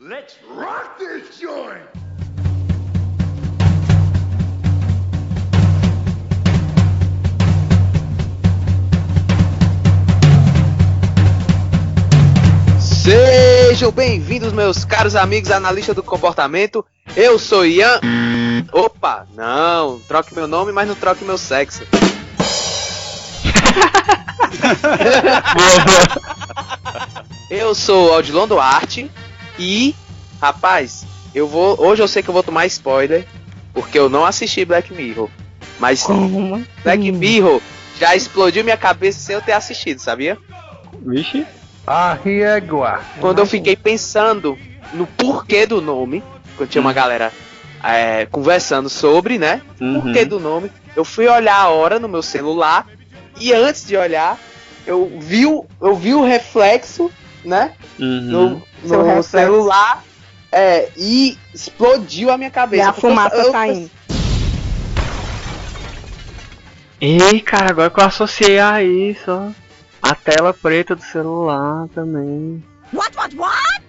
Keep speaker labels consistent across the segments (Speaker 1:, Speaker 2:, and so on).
Speaker 1: Let's rock this joint!
Speaker 2: Sejam bem-vindos, meus caros amigos analistas do comportamento. Eu sou Ian. Opa, não, troque meu nome, mas não troque meu sexo. eu sou Odilon Duarte e, rapaz, eu vou. Hoje eu sei que eu vou tomar spoiler, porque eu não assisti Black Mirror. Mas
Speaker 3: Como?
Speaker 2: Black Mirror já explodiu minha cabeça sem eu ter assistido, sabia?
Speaker 4: Vixe.
Speaker 5: Arriégua.
Speaker 2: Quando eu fiquei pensando no porquê do nome, quando tinha uma galera é, conversando sobre, né?
Speaker 4: Uhum.
Speaker 2: Porquê do nome, eu fui olhar a hora no meu celular e antes de olhar, eu vi o, eu vi o reflexo, né?
Speaker 4: Uhum.
Speaker 2: No, no celular. É, e explodiu a minha
Speaker 3: E
Speaker 2: cabeça.
Speaker 3: a
Speaker 2: porque eu-
Speaker 3: fumaça
Speaker 2: eu-
Speaker 3: saindo.
Speaker 4: Ei, cara, agora que eu associei a isso, ó. A tela preta do celular também.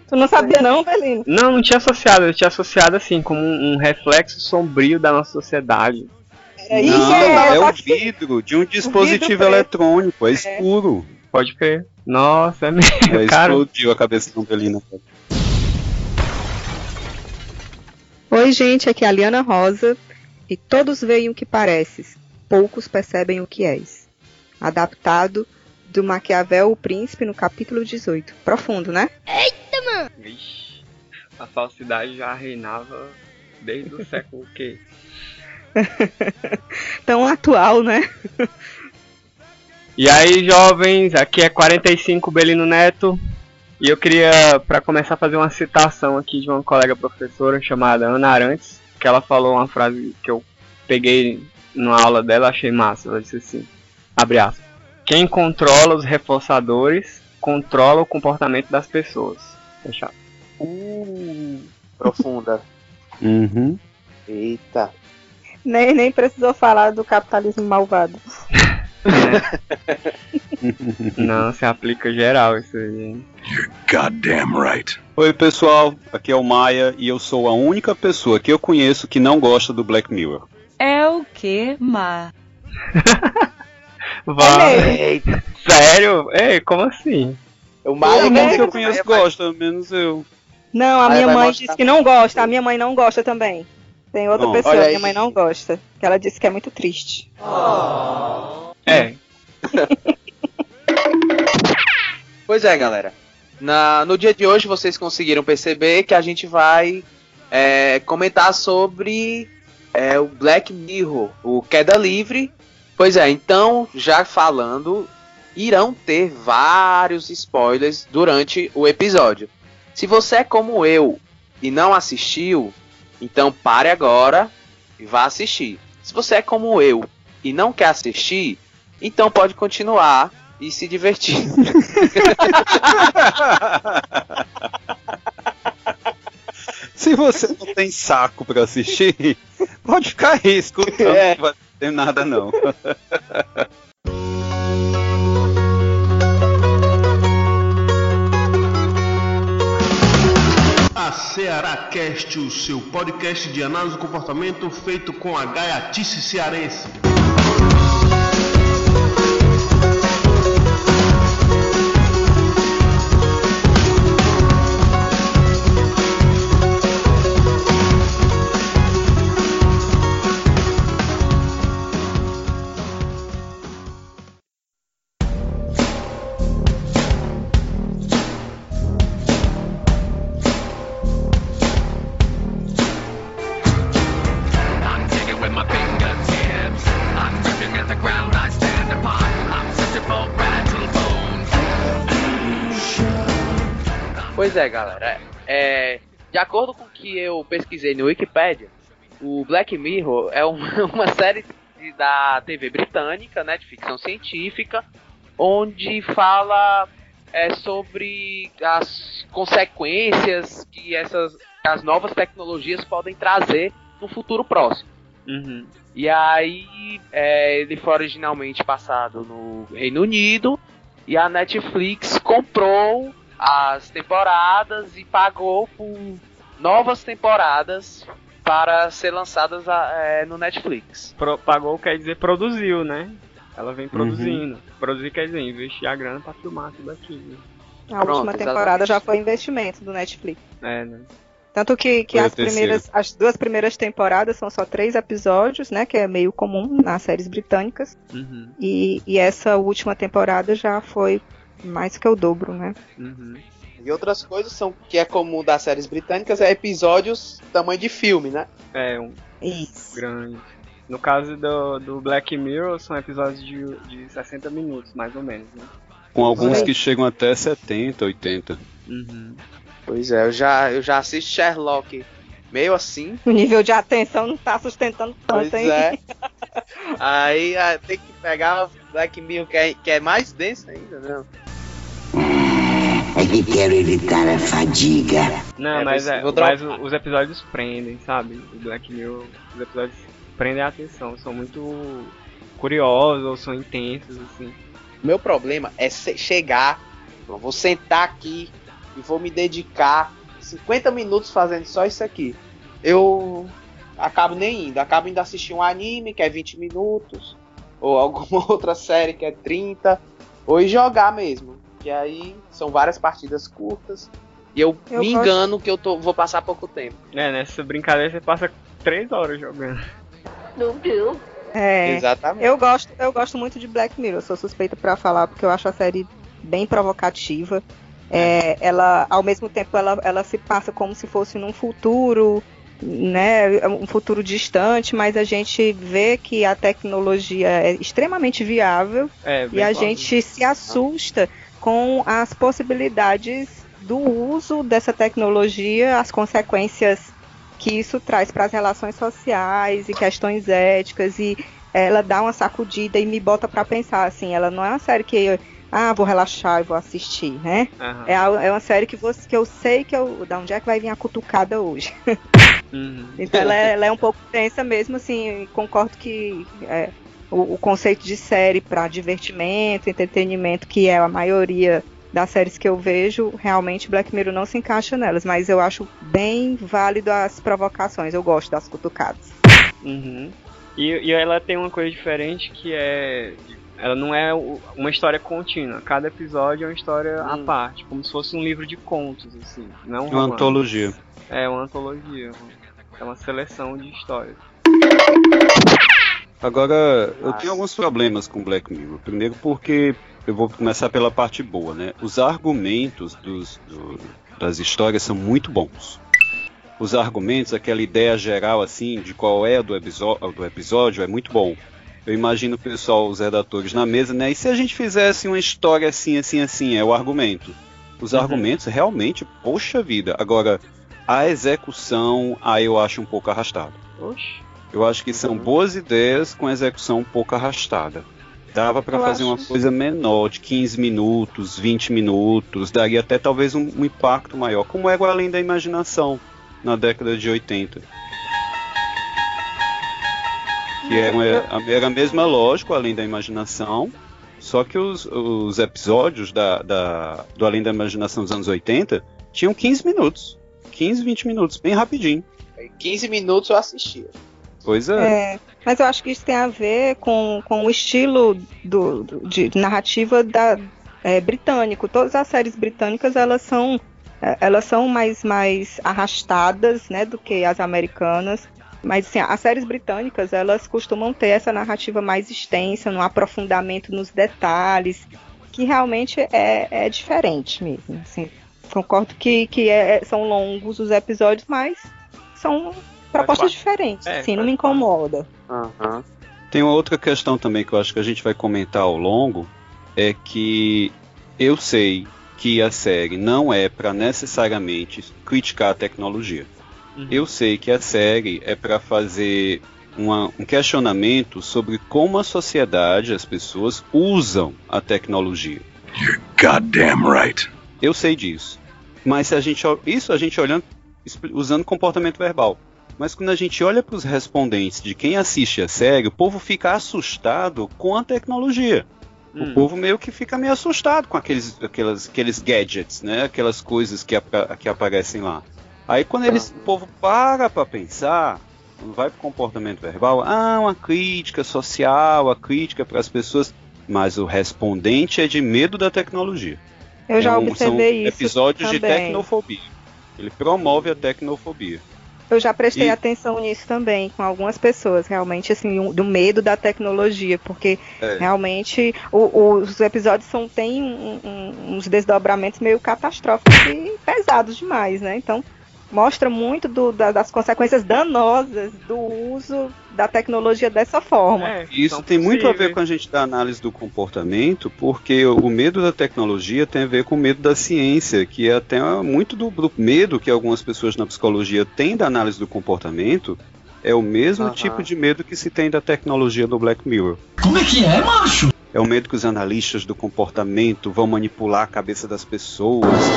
Speaker 3: Tu não sabia não, Belino?
Speaker 4: Não, não tinha associado, eu tinha associado assim, como um, um reflexo sombrio da nossa sociedade.
Speaker 3: É isso,
Speaker 6: Não,
Speaker 3: é,
Speaker 6: é, o vidro de um dispositivo eletrônico, é escuro.
Speaker 4: Pode crer. Nossa, é mesmo, cara.
Speaker 6: explodiu a cabeça do Belina.
Speaker 7: Oi, gente, aqui é a Liana Rosa e todos veem o que pareces, poucos percebem o que és. Adaptado do Maquiavel o Príncipe no capítulo 18. Profundo, né?
Speaker 4: Vixe, a falsidade já reinava desde o século que?
Speaker 7: Tão atual, né?
Speaker 4: E aí, jovens, aqui é 45 Belino Neto. E eu queria, para começar, fazer uma citação aqui de uma colega professora chamada Ana Arantes, que ela falou uma frase que eu peguei numa aula dela, achei massa. Ela disse assim: abre aspas. Quem controla os reforçadores controla o comportamento das pessoas. Fechado.
Speaker 2: Uh, profunda.
Speaker 6: Uhum.
Speaker 2: Eita.
Speaker 3: Nem, nem precisou falar do capitalismo malvado.
Speaker 4: Não, se aplica geral isso aí. hein?
Speaker 1: Goddamn right.
Speaker 6: Oi, pessoal, aqui é o Maia e eu sou a única pessoa que eu conheço que não gosta do Black Mirror.
Speaker 8: É o que, Ma?
Speaker 4: Vai.
Speaker 2: Eita.
Speaker 4: Sério? Ei, como assim?
Speaker 2: O
Speaker 6: Todo
Speaker 2: Mario
Speaker 6: mundo que eu conheço gosta, menos eu.
Speaker 3: Não, a
Speaker 2: Aí
Speaker 3: minha mãe disse que não gosta, a minha mãe não gosta também. Tem outra
Speaker 6: Bom,
Speaker 3: pessoa minha mãe não gosta, que ela disse que é muito triste.
Speaker 4: É,
Speaker 2: Pois é, galera. Na, no dia de hoje vocês conseguiram perceber que a gente vai é, comentar sobre é, o Black Mirror, o Queda Livre. Pois é, então, já falando, irão ter vários spoilers durante o episódio. Se você é como eu e não assistiu, então pare agora e vá assistir. Se você é como eu e não quer assistir, então pode continuar e se divertir.
Speaker 6: Se você não tem saco pra assistir, pode ficar aí escutando,
Speaker 2: É.
Speaker 6: não vai ter nada não.
Speaker 5: A Ceará Cast, o seu podcast de análise do comportamento feito com a gaiatice cearense.
Speaker 2: Pois é, galera. É, de acordo com o que eu pesquisei no Wikipedia, o Black Mirror é uma, uma série de- da TV britânica, né, de ficção científica, onde fala é, sobre as consequências que essas as novas tecnologias podem trazer no futuro próximo.
Speaker 4: Uhum.
Speaker 2: E aí, é, ele foi originalmente passado no Reino Unido e a Netflix comprou as temporadas e pagou por novas temporadas para ser lançadas é, no Netflix.
Speaker 4: Pro- pagou quer dizer produziu, né? Ela
Speaker 2: Uhum.
Speaker 4: vem produzindo. Produzir quer dizer investir a grana pra filmar tudo aquilo.
Speaker 3: A
Speaker 2: Pronto,
Speaker 3: última temporada
Speaker 2: exatamente.
Speaker 3: já foi investimento do Netflix.
Speaker 4: É, né?
Speaker 3: Tanto que, que as primeiras, as duas primeiras temporadas são só três episódios, né? Que é meio comum nas séries britânicas.
Speaker 4: Uhum,
Speaker 3: E, e essa última temporada já foi mais que o dobro, né?
Speaker 4: uhum.
Speaker 2: E outras coisas são que é comum das séries britânicas é episódios tamanho de filme, né?
Speaker 4: É, um
Speaker 3: Isso.
Speaker 4: grande. No caso do, do Black Mirror, são episódios de, de 60 minutos, mais ou menos, né?
Speaker 6: Com alguns
Speaker 3: aí.
Speaker 6: que chegam até 70, 80.
Speaker 4: Uhum.
Speaker 2: Pois é, eu já, eu já assisto Sherlock meio assim.
Speaker 3: O nível de atenção não tá sustentando tanto,
Speaker 2: Pois
Speaker 3: hein?
Speaker 2: é. Aí ah, tem que pegar o Black Mirror que é, que é mais denso ainda, né?
Speaker 9: É que quero evitar a fadiga.
Speaker 4: Não,
Speaker 2: É,
Speaker 4: mas, é, mas os episódios prendem, sabe? O Black Mirror, os episódios prendem a atenção, são muito curiosos ou são intensos, assim.
Speaker 2: O meu problema é chegar, eu vou sentar aqui e vou me dedicar 50 minutos fazendo só isso aqui. Eu acabo nem indo, acabo indo assistir um anime que é 20 minutos, ou alguma outra série que é 30, ou ir jogar mesmo, que aí são várias partidas curtas. E eu,
Speaker 3: Eu
Speaker 2: me
Speaker 3: gosto-
Speaker 2: engano que eu tô, vou passar pouco tempo.
Speaker 4: É, nessa brincadeira você passa três horas jogando.
Speaker 3: É.
Speaker 2: Exatamente.
Speaker 3: Eu gosto, eu gosto muito de Black Mirror, sou suspeita pra falar porque eu acho a série bem provocativa. É, ela, ao mesmo tempo, ela, ela se passa como se fosse num futuro, né, um futuro distante, mas a gente vê que a tecnologia é extremamente viável
Speaker 4: É,
Speaker 3: e a
Speaker 4: plausível.
Speaker 3: gente se assusta com as possibilidades do uso dessa tecnologia, as consequências que isso traz para as relações sociais e questões éticas e ela dá uma sacudida e me bota para pensar assim, ela não é uma série que ah, vou relaxar e vou assistir, né?
Speaker 4: Aham.
Speaker 3: É, a- é uma série que, você, que eu sei que eu, da onde é que vai vir a cutucada hoje.
Speaker 4: Uhum.
Speaker 3: Então ela é, ela é um pouco tensa mesmo, assim, concordo que é, o, o conceito de série para divertimento, entretenimento, que é a maioria das séries que eu vejo, realmente Black Mirror não se encaixa nelas, mas eu acho bem válido as provocações, eu gosto das cutucadas.
Speaker 4: Uhum. E, e ela tem uma coisa diferente que é. Ela não é uma história contínua. Cada episódio é uma história à
Speaker 2: Hum.
Speaker 4: parte, como se fosse um livro de contos, assim. Não é um
Speaker 6: Uma
Speaker 4: romance.
Speaker 6: antologia.
Speaker 4: É uma antologia. É uma seleção de histórias.
Speaker 6: Agora, eu tenho alguns problemas com Black Mirror. Primeiro porque eu vou começar pela parte boa, né? Os argumentos dos, do- das histórias são muito bons. Os argumentos, aquela ideia geral assim de qual é do, do episódio é muito bom. Eu imagino o pessoal, os redatores na mesa, né? E se a gente fizesse uma história assim, assim, assim, é o argumento. Os
Speaker 4: Uhum.
Speaker 6: argumentos realmente, poxa vida. Agora, a execução, aí eu acho um pouco arrastado.
Speaker 4: Oxi.
Speaker 6: Eu acho que são boas ideias com execução um pouco arrastada. Dava pra
Speaker 3: Eu
Speaker 6: fazer
Speaker 3: acho-
Speaker 6: uma coisa menor, de 15 minutos, 20 minutos, daria até talvez um, um impacto maior, como é o Além da Imaginação, na década de 80. Que era, uma- era a mesma lógica, Além da Imaginação, só que os, os episódios da, da- do Além da Imaginação dos anos 80 tinham 15 minutos. 15, 20 minutos, bem rapidinho.
Speaker 2: 15 minutos eu assistia.
Speaker 6: Pois é.
Speaker 3: É, mas eu acho que isso tem a ver com, com o estilo do, do- de narrativa da, é, britânico. Todas as séries britânicas elas são é, elas são mais, mais arrastadas né, do que as americanas. Mas assim, as séries britânicas elas costumam ter essa narrativa mais extensa, no aprofundamento nos detalhes, que realmente é, é diferente mesmo. Assim, concordo que, que é- são longos os episódios, mas são propostas diferentes.
Speaker 4: É,
Speaker 3: sim, não me incomoda.
Speaker 2: Aham.
Speaker 6: Tem uma outra questão também que eu acho que a gente vai comentar ao longo, é que eu sei que a série não é para necessariamente criticar a tecnologia.
Speaker 4: Uhum.
Speaker 6: Eu sei que a série é para fazer uma- um questionamento sobre como a sociedade, as pessoas usam a tecnologia.
Speaker 10: Goddamn right.
Speaker 6: Eu sei disso. Mas se a gente isso a gente olhando usando comportamento verbal. Mas quando a gente olha para os respondentes de quem assiste a série, o povo fica assustado com a tecnologia. O povo meio que fica meio assustado com aqueles, aquelas, aqueles gadgets, né? Aquelas coisas que, apa- que aparecem lá. Aí quando eles, o povo para pra pensar, quando vai pro comportamento verbal, ah, uma crítica social, a crítica para as pessoas, mas o respondente é de medo da tecnologia.
Speaker 3: Eu já
Speaker 6: É um-
Speaker 3: observei
Speaker 6: são
Speaker 3: isso
Speaker 6: episódios de
Speaker 3: também.
Speaker 6: tecnofobia. Ele promove a tecnofobia.
Speaker 3: Eu já prestei
Speaker 6: E-
Speaker 3: atenção nisso também com algumas pessoas, realmente, assim, um- do medo da tecnologia, porque
Speaker 6: É.
Speaker 3: realmente o- os episódios são, têm um- um- uns desdobramentos meio catastróficos e pesados demais, né? Então, mostra muito do- da- das consequências danosas do uso da tecnologia dessa forma.
Speaker 4: É,
Speaker 6: Isso tem muito a ver com a gente da análise do comportamento, porque o medo da tecnologia tem a ver com o medo da ciência, que é até muito do, do medo que algumas pessoas na psicologia têm da análise do comportamento, é o mesmo tipo de medo que se tem da tecnologia do Black Mirror.
Speaker 11: Como é que é, macho?
Speaker 6: É o medo que os analistas do comportamento vão manipular a cabeça das pessoas,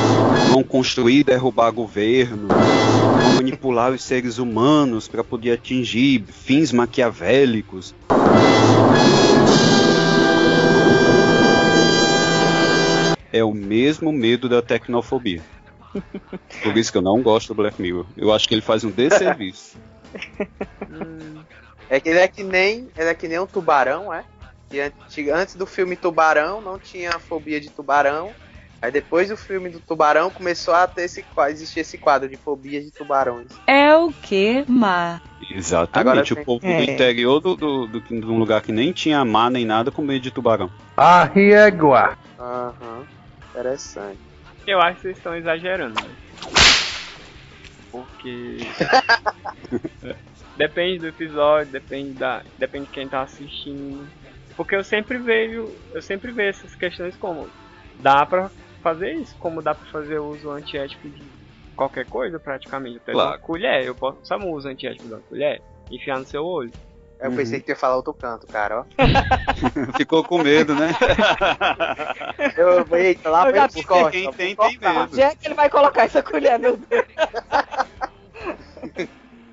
Speaker 6: vão construir e derrubar governo, vão manipular os seres humanos para poder atingir fins maquiavélicos. É o mesmo medo da tecnofobia. Por isso que eu não gosto do Black Mirror. Eu acho que ele faz um desserviço.
Speaker 2: É que ele é que nem, ele é que nem um tubarão, é? Que antes do filme Tubarão não tinha fobia de tubarão. Aí depois do filme do Tubarão começou a ter esse, existir esse quadro de fobia de tubarões.
Speaker 8: É o que, Má?
Speaker 6: Exatamente.
Speaker 2: Agora
Speaker 6: o povo
Speaker 3: É.
Speaker 6: do interior do, do, do- de um lugar que nem tinha mar nem nada com medo de tubarão.
Speaker 5: Arriégua.
Speaker 2: Aham. Interessante.
Speaker 4: Eu acho que vocês estão exagerando. né? Porque. depende do episódio, depende da. Depende de quem tá assistindo. Porque eu sempre vejo. Eu sempre vejo essas questões como. Dá pra fazer isso, como dá pra fazer uso antiético de qualquer coisa, praticamente. Até de uma
Speaker 6: Claro.
Speaker 4: colher. Eu posso usar o uso antiético de uma colher, enfiar no seu olho.
Speaker 2: Eu
Speaker 6: Uhum.
Speaker 2: pensei que tu ia falar outro canto, cara, ó.
Speaker 6: Ficou com medo, né?
Speaker 2: Eu, eita, lá
Speaker 3: Eu
Speaker 2: foi
Speaker 6: Quem tem, tem medo.
Speaker 3: Onde é que ele vai colocar essa colher, meu Deus?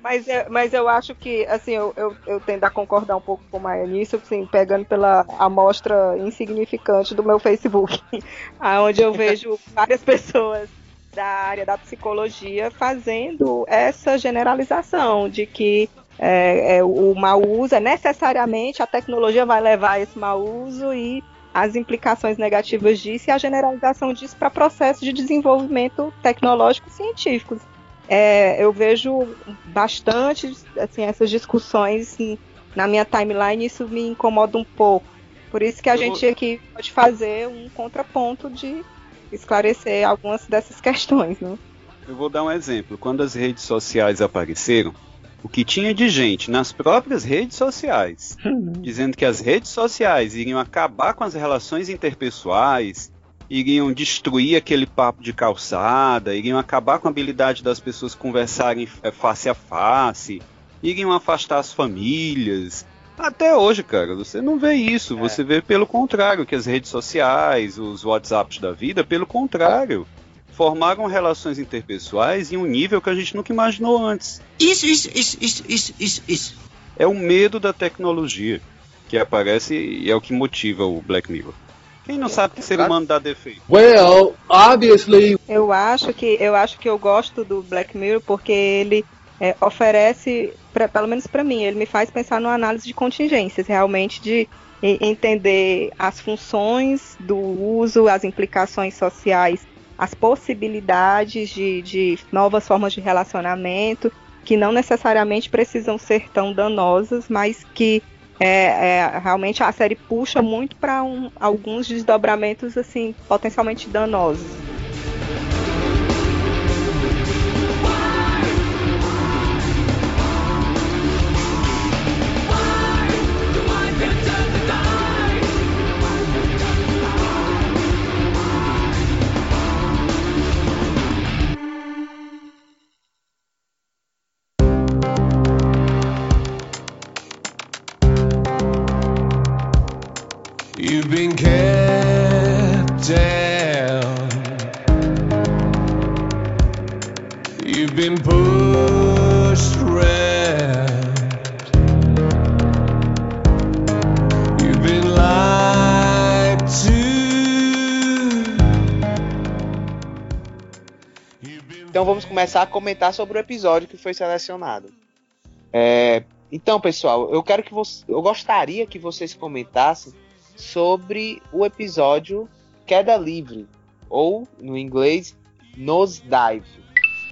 Speaker 3: mas, é- mas eu acho que, assim, eu, eu, eu tendo a concordar um pouco com o Maia nisso, assim, pegando pela amostra insignificante do meu Facebook, onde eu vejo várias pessoas da área da psicologia fazendo essa generalização de que é, é, o mau uso é necessariamente a tecnologia vai levar a esse mau uso e as implicações negativas disso e a generalização disso para processos de desenvolvimento tecnológico e científicos. É, eu vejo bastante assim, essas discussões em- na minha timeline e isso me incomoda um pouco. Por isso que a
Speaker 6: Eu
Speaker 3: gente aqui pode fazer um contraponto de esclarecer algumas dessas questões. Né?
Speaker 6: Eu vou dar um exemplo. Quando as redes sociais apareceram, o que tinha de gente nas próprias redes sociais dizendo que as redes sociais iriam acabar com as relações interpessoais, iriam destruir aquele papo de calçada, iriam acabar com a habilidade das pessoas conversarem eh, face a face, iriam afastar as famílias. Até hoje, cara, você não vê isso. Você vê pelo contrário, que as redes sociais, os WhatsApps da vida, pelo contrário, formaram relações interpessoais em um nível que a gente nunca imaginou antes.
Speaker 11: Isso, isso, isso, isso, isso, isso, isso.
Speaker 6: É o medo da tecnologia que aparece e é o que motiva o Black Mirror. Quem não sabe que ser humano dá defeito?
Speaker 5: Well, obviously.
Speaker 3: Eu acho que eu acho que eu gosto do Black Mirror porque ele é, oferece, pra, pelo menos para mim, ele me faz pensar numa análise de contingências, realmente de entender as funções do uso, as implicações sociais, as possibilidades de, de novas formas de relacionamento que não necessariamente precisam ser tão danosas, mas que é, é, realmente a série puxa muito para um, alguns desdobramentos assim potencialmente danosos.
Speaker 12: You've been kept down. You've been pushed. You've been lied to.
Speaker 2: Então vamos começar a comentar sobre o episódio que foi selecionado. É, então, pessoal, eu quero que você, eu gostaria que vocês comentassem sobre o episódio Queda Livre, ou no inglês Nosedive.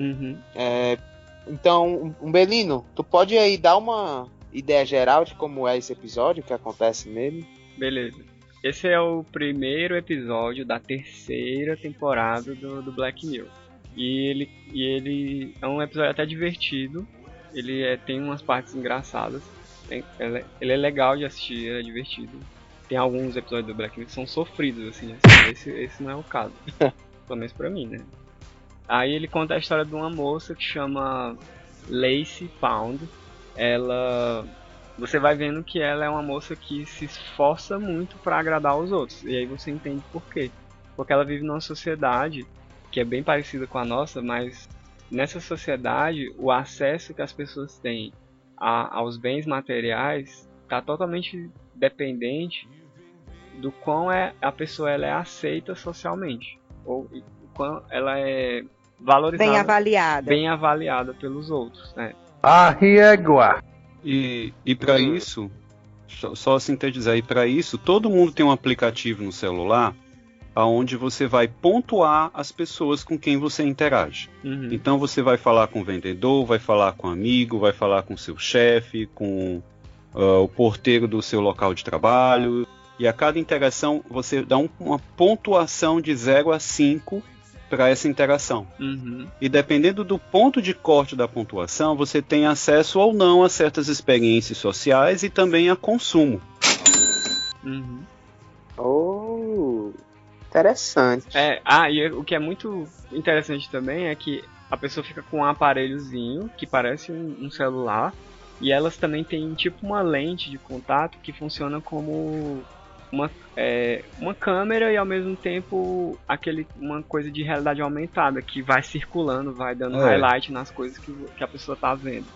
Speaker 4: Uhum.
Speaker 2: É, então, Umbelino, tu pode aí dar uma ideia geral de como é esse episódio, o que acontece nele?
Speaker 4: Beleza. Esse é o primeiro episódio da terceira temporada do, do Black Mirror. E ele, e ele é um episódio até divertido. Ele é, tem umas partes engraçadas. Tem- ele, é- ele é legal de assistir, é divertido. Tem alguns episódios do Black Mirror que são sofridos, assim. assim, esse, esse não é o caso. Pelo menos pra mim, né? Aí ele conta a história de uma moça que chama Lacey Pound. Ela. Você vai vendo que ela é uma moça que se esforça muito pra agradar os outros. E aí você entende por quê. Porque ela vive numa sociedade que é bem parecida com a nossa, mas nessa sociedade o acesso que as pessoas têm a- aos bens materiais está totalmente dependente do quão é, a pessoa ela é aceita socialmente. Ou o quão ela é valorizada.
Speaker 3: Bem avaliada.
Speaker 4: bem avaliada pelos outros, né?
Speaker 1: A régua.
Speaker 6: E, e para isso, só, só sintetizar, e para isso, todo mundo tem um aplicativo no celular aonde você vai pontuar as pessoas com quem você interage.
Speaker 4: Uhum.
Speaker 6: Então você vai falar com o vendedor, vai falar com o amigo, vai falar com o seu chefe, com ah, o porteiro do seu local de trabalho. E a cada interação você dá um- uma pontuação de 0 a 5 para essa interação.
Speaker 4: Uhum.
Speaker 6: E dependendo do ponto de corte da pontuação, você tem acesso ou não a certas experiências sociais e também a consumo.
Speaker 4: Uhum.
Speaker 2: Oh, interessante.
Speaker 4: É, ah, e o que é muito interessante também é que a pessoa fica com um aparelhozinho que parece um, um celular e elas também têm tipo uma lente de contato que funciona como uma, é, uma câmera e ao mesmo tempo aquele, uma coisa de realidade aumentada que vai circulando, vai dando
Speaker 6: É.
Speaker 4: highlight nas coisas que, que a pessoa tá vendo.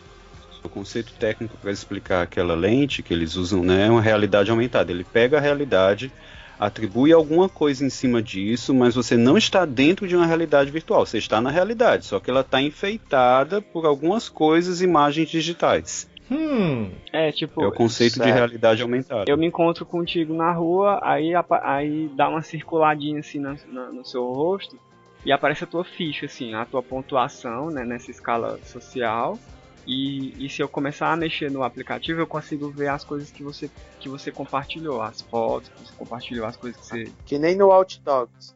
Speaker 6: O conceito técnico para explicar aquela lente que eles usam né, é uma realidade aumentada. Ele pega a realidade, atribui alguma coisa em cima disso, mas você não está dentro de uma realidade virtual. Você está na realidade, só que ela está enfeitada por algumas coisas, imagens digitais.
Speaker 13: Hum.
Speaker 4: É, tipo,
Speaker 6: É o conceito de
Speaker 4: certo.
Speaker 6: realidade aumentada.
Speaker 4: Eu me encontro contigo na rua, aí, aí dá uma circuladinha assim na- na- no seu rosto e aparece a tua ficha, assim, a tua pontuação né, nessa escala social. E, e se eu começar a mexer no aplicativo, eu consigo ver as coisas que você, que você compartilhou, as fotos que você compartilhou, as coisas que você.
Speaker 2: Que nem no Watch Dogs.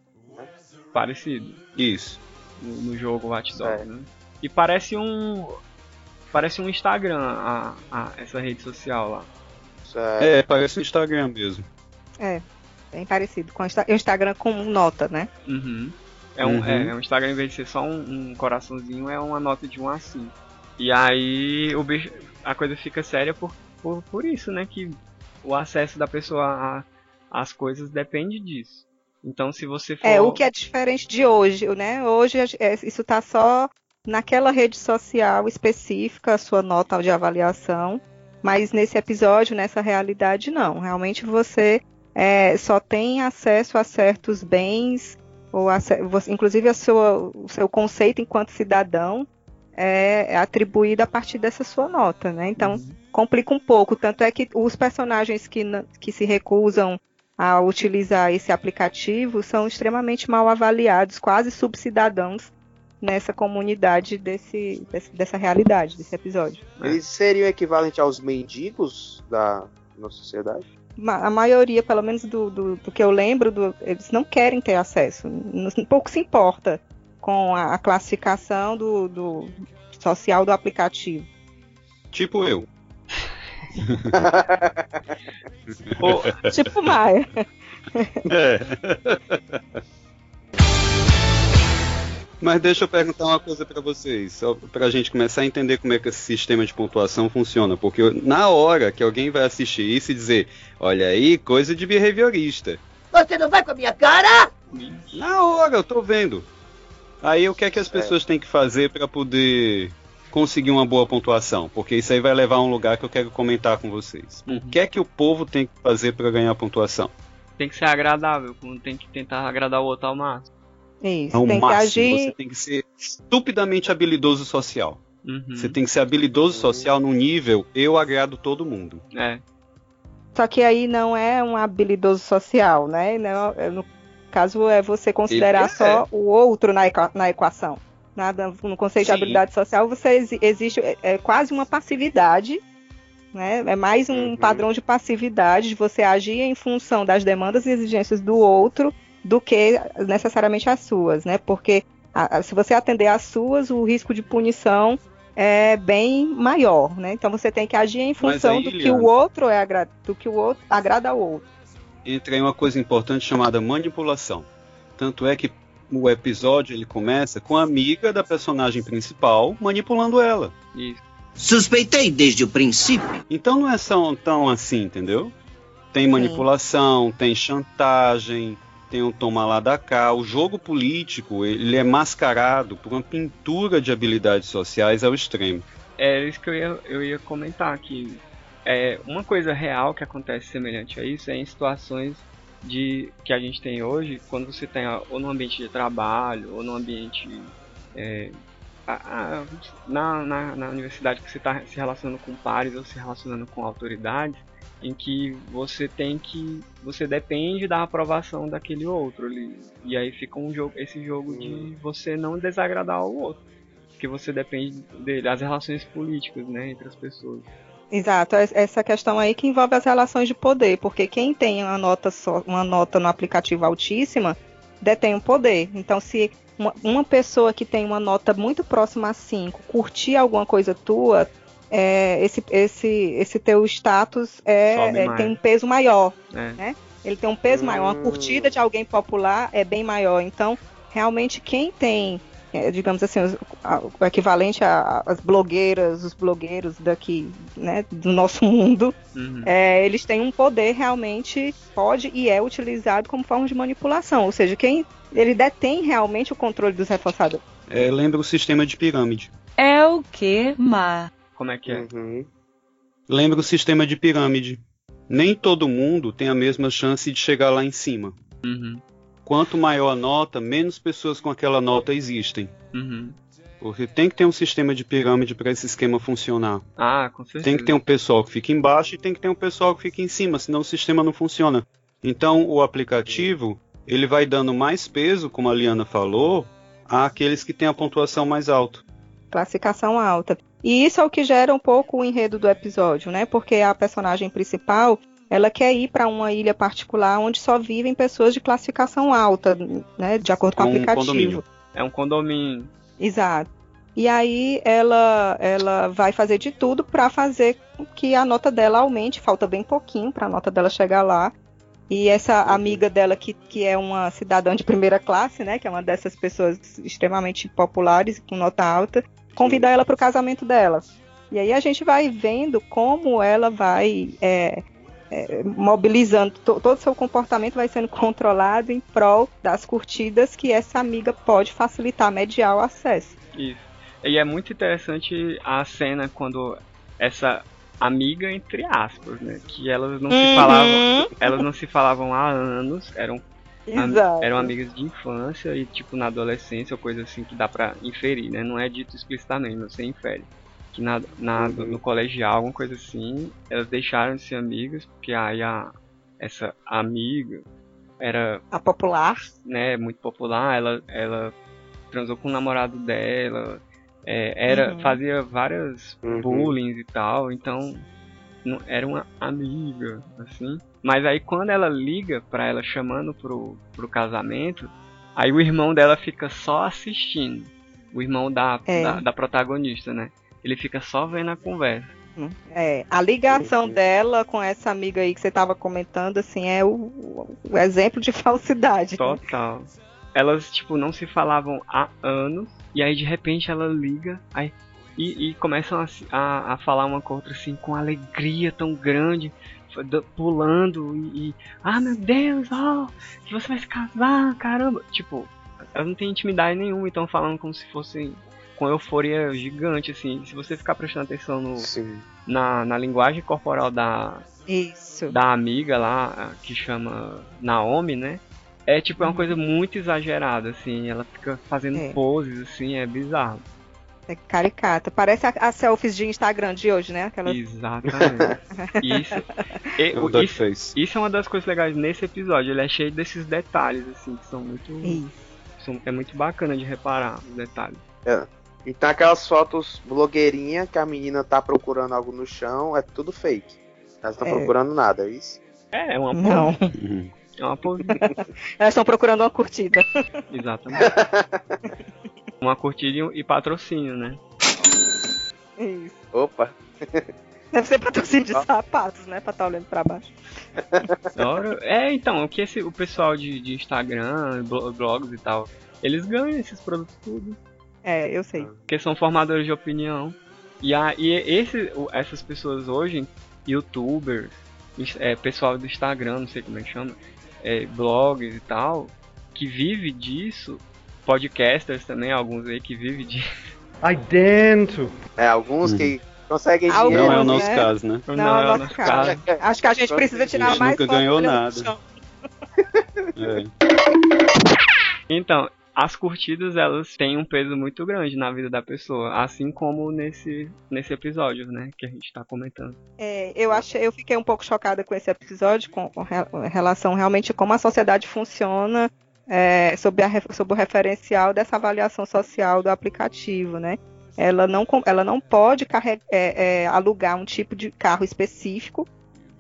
Speaker 4: Parecido.
Speaker 6: Isso.
Speaker 4: No, no jogo Watch Dogs,
Speaker 2: Certo.
Speaker 4: né? E parece um. Parece um Instagram, a, a- essa rede social lá.
Speaker 6: É, parece o Instagram mesmo.
Speaker 3: É, bem parecido com o Insta- o Instagram com nota, né?
Speaker 4: Uhum. É um,
Speaker 6: Uhum.
Speaker 4: é, é um Instagram, em vez de ser só um, um coraçãozinho, é uma nota de 1 a 5. E aí o bicho, a coisa fica séria por, por, por isso, né? Que o acesso da pessoa às coisas depende disso. Então se você for.
Speaker 3: É, o que é diferente de hoje, né? Hoje é, isso tá só naquela rede social específica, a sua nota de avaliação, mas nesse episódio, nessa realidade, não. Realmente você é, só tem acesso a certos bens, ou a, inclusive a sua, o seu conceito enquanto cidadão é, é atribuído a partir dessa sua nota, né? Então complica um pouco. Tanto é que os personagens que, que se recusam a utilizar esse aplicativo são extremamente mal avaliados, quase subcidadãos nessa comunidade desse, desse- dessa realidade, desse episódio.
Speaker 2: Eles seriam equivalente aos mendigos da nossa sociedade?
Speaker 3: A maioria, pelo menos do, do, do que eu lembro, do- eles não querem ter acesso. Pouco se importa com a, a classificação do, do social do aplicativo.
Speaker 6: Tipo eu.
Speaker 3: Tipo Maia.
Speaker 6: É. Mas deixa eu perguntar uma coisa pra vocês, só pra gente começar a entender como é que esse sistema de pontuação funciona, porque na hora que alguém vai assistir isso e dizer, olha aí, coisa de behaviorista.
Speaker 9: Você não vai com a minha cara?
Speaker 6: Na hora, eu tô vendo. Aí o que é que as pessoas têm que fazer pra poder conseguir uma boa pontuação? Porque isso aí vai levar a um lugar que eu quero comentar com vocês. O que é que o povo tem que fazer pra ganhar pontuação?
Speaker 4: Tem que ser agradável, tem que tentar agradar o outro ao máximo.
Speaker 3: Isso,
Speaker 6: Ao
Speaker 3: tem que
Speaker 6: máximo,
Speaker 3: agir.
Speaker 6: você tem que ser estupidamente habilidoso social.
Speaker 4: Uhum.
Speaker 6: Você tem que ser habilidoso social no nível eu agrado todo mundo.
Speaker 4: É.
Speaker 3: Só que aí não é um habilidoso social, né? Não, é- no caso é você considerar
Speaker 6: é.
Speaker 3: só o outro na, equa- na equação. Nada, no conceito
Speaker 6: Sim.
Speaker 3: de habilidade social, você exi- existe é, é quase uma passividade, né? É mais um
Speaker 6: Uhum.
Speaker 3: padrão de passividade de você agir em função das demandas e exigências do outro do que necessariamente as suas, né? Porque a- a- se você atender às suas, o risco de punição é bem maior, né? Então você tem que agir em função
Speaker 6: aí,
Speaker 3: do que
Speaker 6: Liana-
Speaker 3: o outro é agra- do que o outro agrada ao outro.
Speaker 6: Entra em uma coisa importante chamada manipulação. Tanto é que o episódio ele começa com a amiga da personagem principal manipulando ela.
Speaker 4: Isso.
Speaker 9: Suspeitei desde o princípio.
Speaker 6: Então não é tão, tão assim, entendeu? Tem manipulação, tem chantagem, tem um toma lá da cá. O jogo político ele é mascarado por uma pintura de habilidades sociais ao extremo.
Speaker 4: É isso que eu ia, eu ia comentar aqui. É, uma coisa real que acontece semelhante a isso é em situações de que a gente tem hoje, quando você tem ou no ambiente de trabalho, ou no ambiente é, a- a- na, na, na universidade que você está se relacionando com pares ou se relacionando com autoridades, em que você tem que. você depende da aprovação daquele outro ali. E aí fica um jogo, esse jogo de você não desagradar o outro. Porque você depende dele, as relações políticas, né, entre as pessoas.
Speaker 3: Exato, es- essa questão aí que envolve as relações de poder, porque quem tem uma nota só, uma nota no aplicativo altíssima detém o poder. Então, se uma, uma pessoa que tem uma nota muito próxima a 5 curtir alguma coisa tua, é, esse, esse, esse teu status é, é- tem um peso maior.
Speaker 4: É.
Speaker 3: né? Ele tem um peso maior. Uma curtida de alguém popular é bem maior. Então, realmente, quem tem, é, digamos assim, os- a- o equivalente às blogueiras, os blogueiros daqui, né, do nosso mundo,
Speaker 4: Uhum.
Speaker 3: é, eles têm um poder realmente, pode e é utilizado como forma de manipulação. Ou seja, quem ele detém realmente o controle dos reforçadores.
Speaker 6: É, lembra o sistema de pirâmide.
Speaker 8: É o que, Mar?
Speaker 4: Como é que é?
Speaker 6: Lembra o sistema de pirâmide. Nem todo mundo tem a mesma chance de chegar lá em cima.
Speaker 4: Uhum.
Speaker 6: Quanto maior a nota, menos pessoas com aquela nota existem.
Speaker 4: Uhum.
Speaker 6: Porque tem que ter um sistema de pirâmide para esse esquema funcionar.
Speaker 4: Ah, com certeza.
Speaker 6: Tem que ter um pessoal que fica embaixo e tem que ter um pessoal que fica em cima, senão o sistema não funciona. Então o aplicativo ele vai dando mais peso, como a Liana falou, àqueles que têm a pontuação mais alta.
Speaker 3: Classificação alta. E isso é o que gera um pouco o enredo do episódio, né? Porque a personagem principal, ela quer ir para uma ilha particular onde só vivem pessoas de classificação alta, né? De acordo com o
Speaker 6: um
Speaker 3: aplicativo.
Speaker 6: condomínio.
Speaker 4: É um condomínio.
Speaker 3: Exato. E aí ela ela vai fazer de tudo para fazer com que a nota dela aumente. Falta bem pouquinho para a nota dela chegar lá. E essa amiga dela, que, que é uma cidadã de primeira classe, né? Que é uma dessas pessoas extremamente populares, com nota alta, convida ela para o casamento dela. E aí a gente vai vendo como ela vai é, é, mobilizando, to- todo o seu comportamento vai sendo controlado em prol das curtidas que essa amiga pode facilitar, mediar o acesso.
Speaker 4: Isso. E é muito interessante a cena quando essa amiga entre aspas, né, que elas não se
Speaker 3: Uhum.
Speaker 4: falavam, elas não se falavam há anos, eram am-
Speaker 3: Exato.
Speaker 4: eram amigas de infância e tipo na adolescência ou coisa assim que dá pra inferir, né? Não é dito explicitamente, mas você infere que na, na no colegial, alguma coisa assim, elas deixaram de ser amigas porque aí a essa amiga era
Speaker 3: A popular.
Speaker 4: né, muito popular, ela, ela transou com o namorado dela, é, era,
Speaker 3: Uhum.
Speaker 4: fazia várias bullying e tal, então não, era uma amiga, assim. Mas aí quando ela liga pra ela chamando pro, pro casamento, aí o irmão dela fica só assistindo. O irmão da,
Speaker 3: É.
Speaker 4: da, da protagonista, né? Ele fica só vendo a conversa.
Speaker 3: É, a ligação dela com essa amiga aí que você estava comentando, assim, é o, o exemplo de falsidade.
Speaker 4: Total. Elas, tipo, não se falavam há anos, e aí de repente ela liga, aí, e, e começam a, a, a falar uma com a outra assim, com alegria tão grande, pulando, e, e, ah meu Deus, ó, que você vai se casar, caramba. Tipo, elas não têm intimidade nenhuma, então falando como se fossem com euforia gigante, assim. Se você ficar prestando atenção no, na, na linguagem corporal da,
Speaker 3: Isso.
Speaker 4: da amiga lá, que chama Naomi, né? É tipo é uma coisa muito exagerada, assim. Ela fica fazendo
Speaker 3: É.
Speaker 4: poses, assim, é bizarro.
Speaker 3: É caricata. Parece a, a selfies de Instagram de hoje, né? Aquelas...
Speaker 4: Exatamente. Isso, e-
Speaker 6: É o
Speaker 4: isso, isso é uma das coisas legais nesse episódio. Ele é cheio desses detalhes, assim, que são muito. São- é muito bacana de reparar os detalhes.
Speaker 2: É. Então aquelas fotos blogueirinha que a menina tá procurando algo no chão, é tudo fake. Elas não estão
Speaker 3: É.
Speaker 2: procurando nada, é isso?
Speaker 4: É, é uma.
Speaker 3: Não.
Speaker 4: É uma.
Speaker 3: Elas estão procurando uma curtida.
Speaker 4: Exatamente. uma curtida e patrocínio, né?
Speaker 3: Isso.
Speaker 2: Opa.
Speaker 3: Deve ser patrocínio de sapatos, né? Pra estar olhando pra baixo.
Speaker 4: É, então, o que esse, o pessoal de, de Instagram, blo- blogs e tal, eles ganham esses produtos tudo.
Speaker 3: É, eu sei.
Speaker 4: Porque são formadores de opinião. E, a, e esse, essas pessoas hoje, youtubers, é, pessoal do Instagram, não sei como é que chama, é, blogs e tal, que vive disso, podcasters também, alguns aí que vivem disso.
Speaker 1: I dento.
Speaker 2: É, alguns
Speaker 6: Uhum.
Speaker 2: que conseguem
Speaker 3: Alguns,
Speaker 2: dinheiro.
Speaker 6: Não é o
Speaker 3: né?
Speaker 6: nosso caso, né?
Speaker 3: Não, é o nosso caso. Acho que a gente precisa
Speaker 6: A
Speaker 3: tirar
Speaker 6: gente
Speaker 3: mais
Speaker 6: nunca ganhou nada. É.
Speaker 4: Então, as curtidas elas têm um peso muito grande na vida da pessoa, assim como nesse, nesse episódio, né, que a gente tá comentando.
Speaker 3: É, eu achei, eu fiquei um pouco chocada com esse episódio, com, com re- relação realmente a como a sociedade funciona é, sob, a, sob o referencial dessa avaliação social do aplicativo, né? Ela não, ela não pode carre- é, é, alugar um tipo de carro específico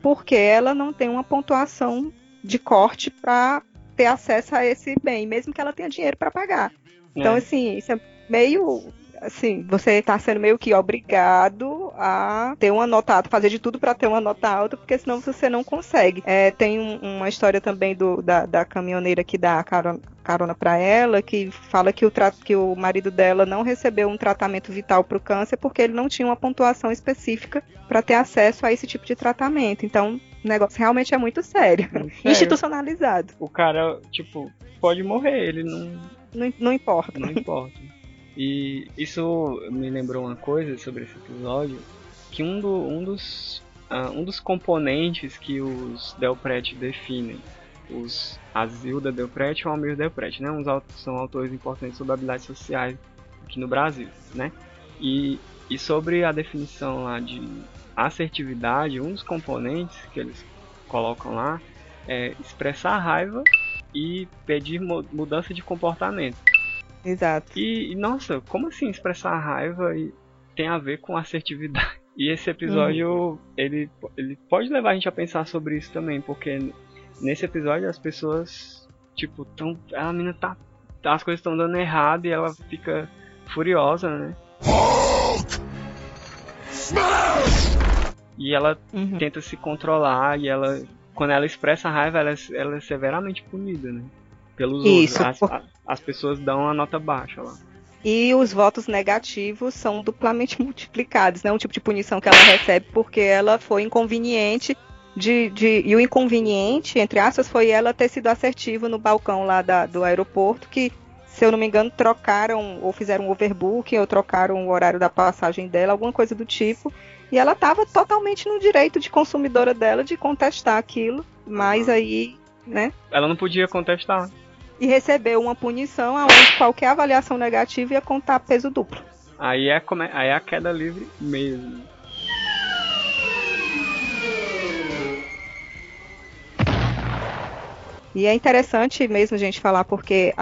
Speaker 3: porque ela não tem uma pontuação de corte para ter acesso a esse bem, mesmo que ela tenha dinheiro para pagar. Então,
Speaker 4: É.
Speaker 3: assim, isso é meio. Assim, você está sendo meio que obrigado a ter uma nota alta, fazer de tudo para ter uma nota alta, porque senão você não consegue. É, tem um- uma história também do, da, da caminhoneira que dá a carona, carona para ela, que fala que o, que o marido dela não recebeu um tratamento vital para o câncer porque ele não tinha uma pontuação específica para ter acesso a esse tipo de tratamento. Então, o negócio realmente é muito sério.
Speaker 4: Sério.
Speaker 3: Institucionalizado.
Speaker 4: O cara, tipo, pode morrer, ele não,
Speaker 3: Não, não importa.
Speaker 4: não importa. E isso me lembrou uma coisa sobre esse episódio, que um, do, um, dos, ah, um dos componentes que os Delpret definem, os Azilda Delpret e o Almir Delpret, né? Uns aut- são autores importantes sobre habilidades sociais aqui no Brasil, né? E, e sobre a definição lá de assertividade, um dos componentes que eles colocam lá é expressar raiva e pedir mu- mudança de comportamento.
Speaker 3: Exato.
Speaker 4: E, e, nossa, como assim expressar raiva e tem a ver com assertividade? E esse episódio, ele, ele pode levar a gente a pensar sobre isso também, porque nesse episódio as pessoas, tipo, tão. A menina tá. As coisas estão dando errado e ela fica furiosa, né? E ela
Speaker 3: Uhum.
Speaker 4: tenta se controlar e ela. Quando ela expressa raiva, ela, é- ela é severamente punida, né? Pelos
Speaker 3: Isso,
Speaker 4: outros. As, a- as pessoas dão a nota baixa lá.
Speaker 3: E os votos negativos são duplamente multiplicados, né? Um tipo de punição que ela recebe porque ela foi inconveniente de, de- e o inconveniente, entre aspas, foi ela ter sido assertiva no balcão lá da- do aeroporto, que, se eu não me engano, trocaram ou fizeram um overbooking ou trocaram o horário da passagem dela, alguma coisa do tipo. E ela estava totalmente no direito de consumidora dela de contestar aquilo, mas aí, né?
Speaker 4: Ela não podia contestar.
Speaker 3: E recebeu uma punição onde qualquer avaliação negativa ia contar peso duplo.
Speaker 4: Aí é, aí é a queda livre mesmo.
Speaker 3: E é interessante mesmo a gente falar porque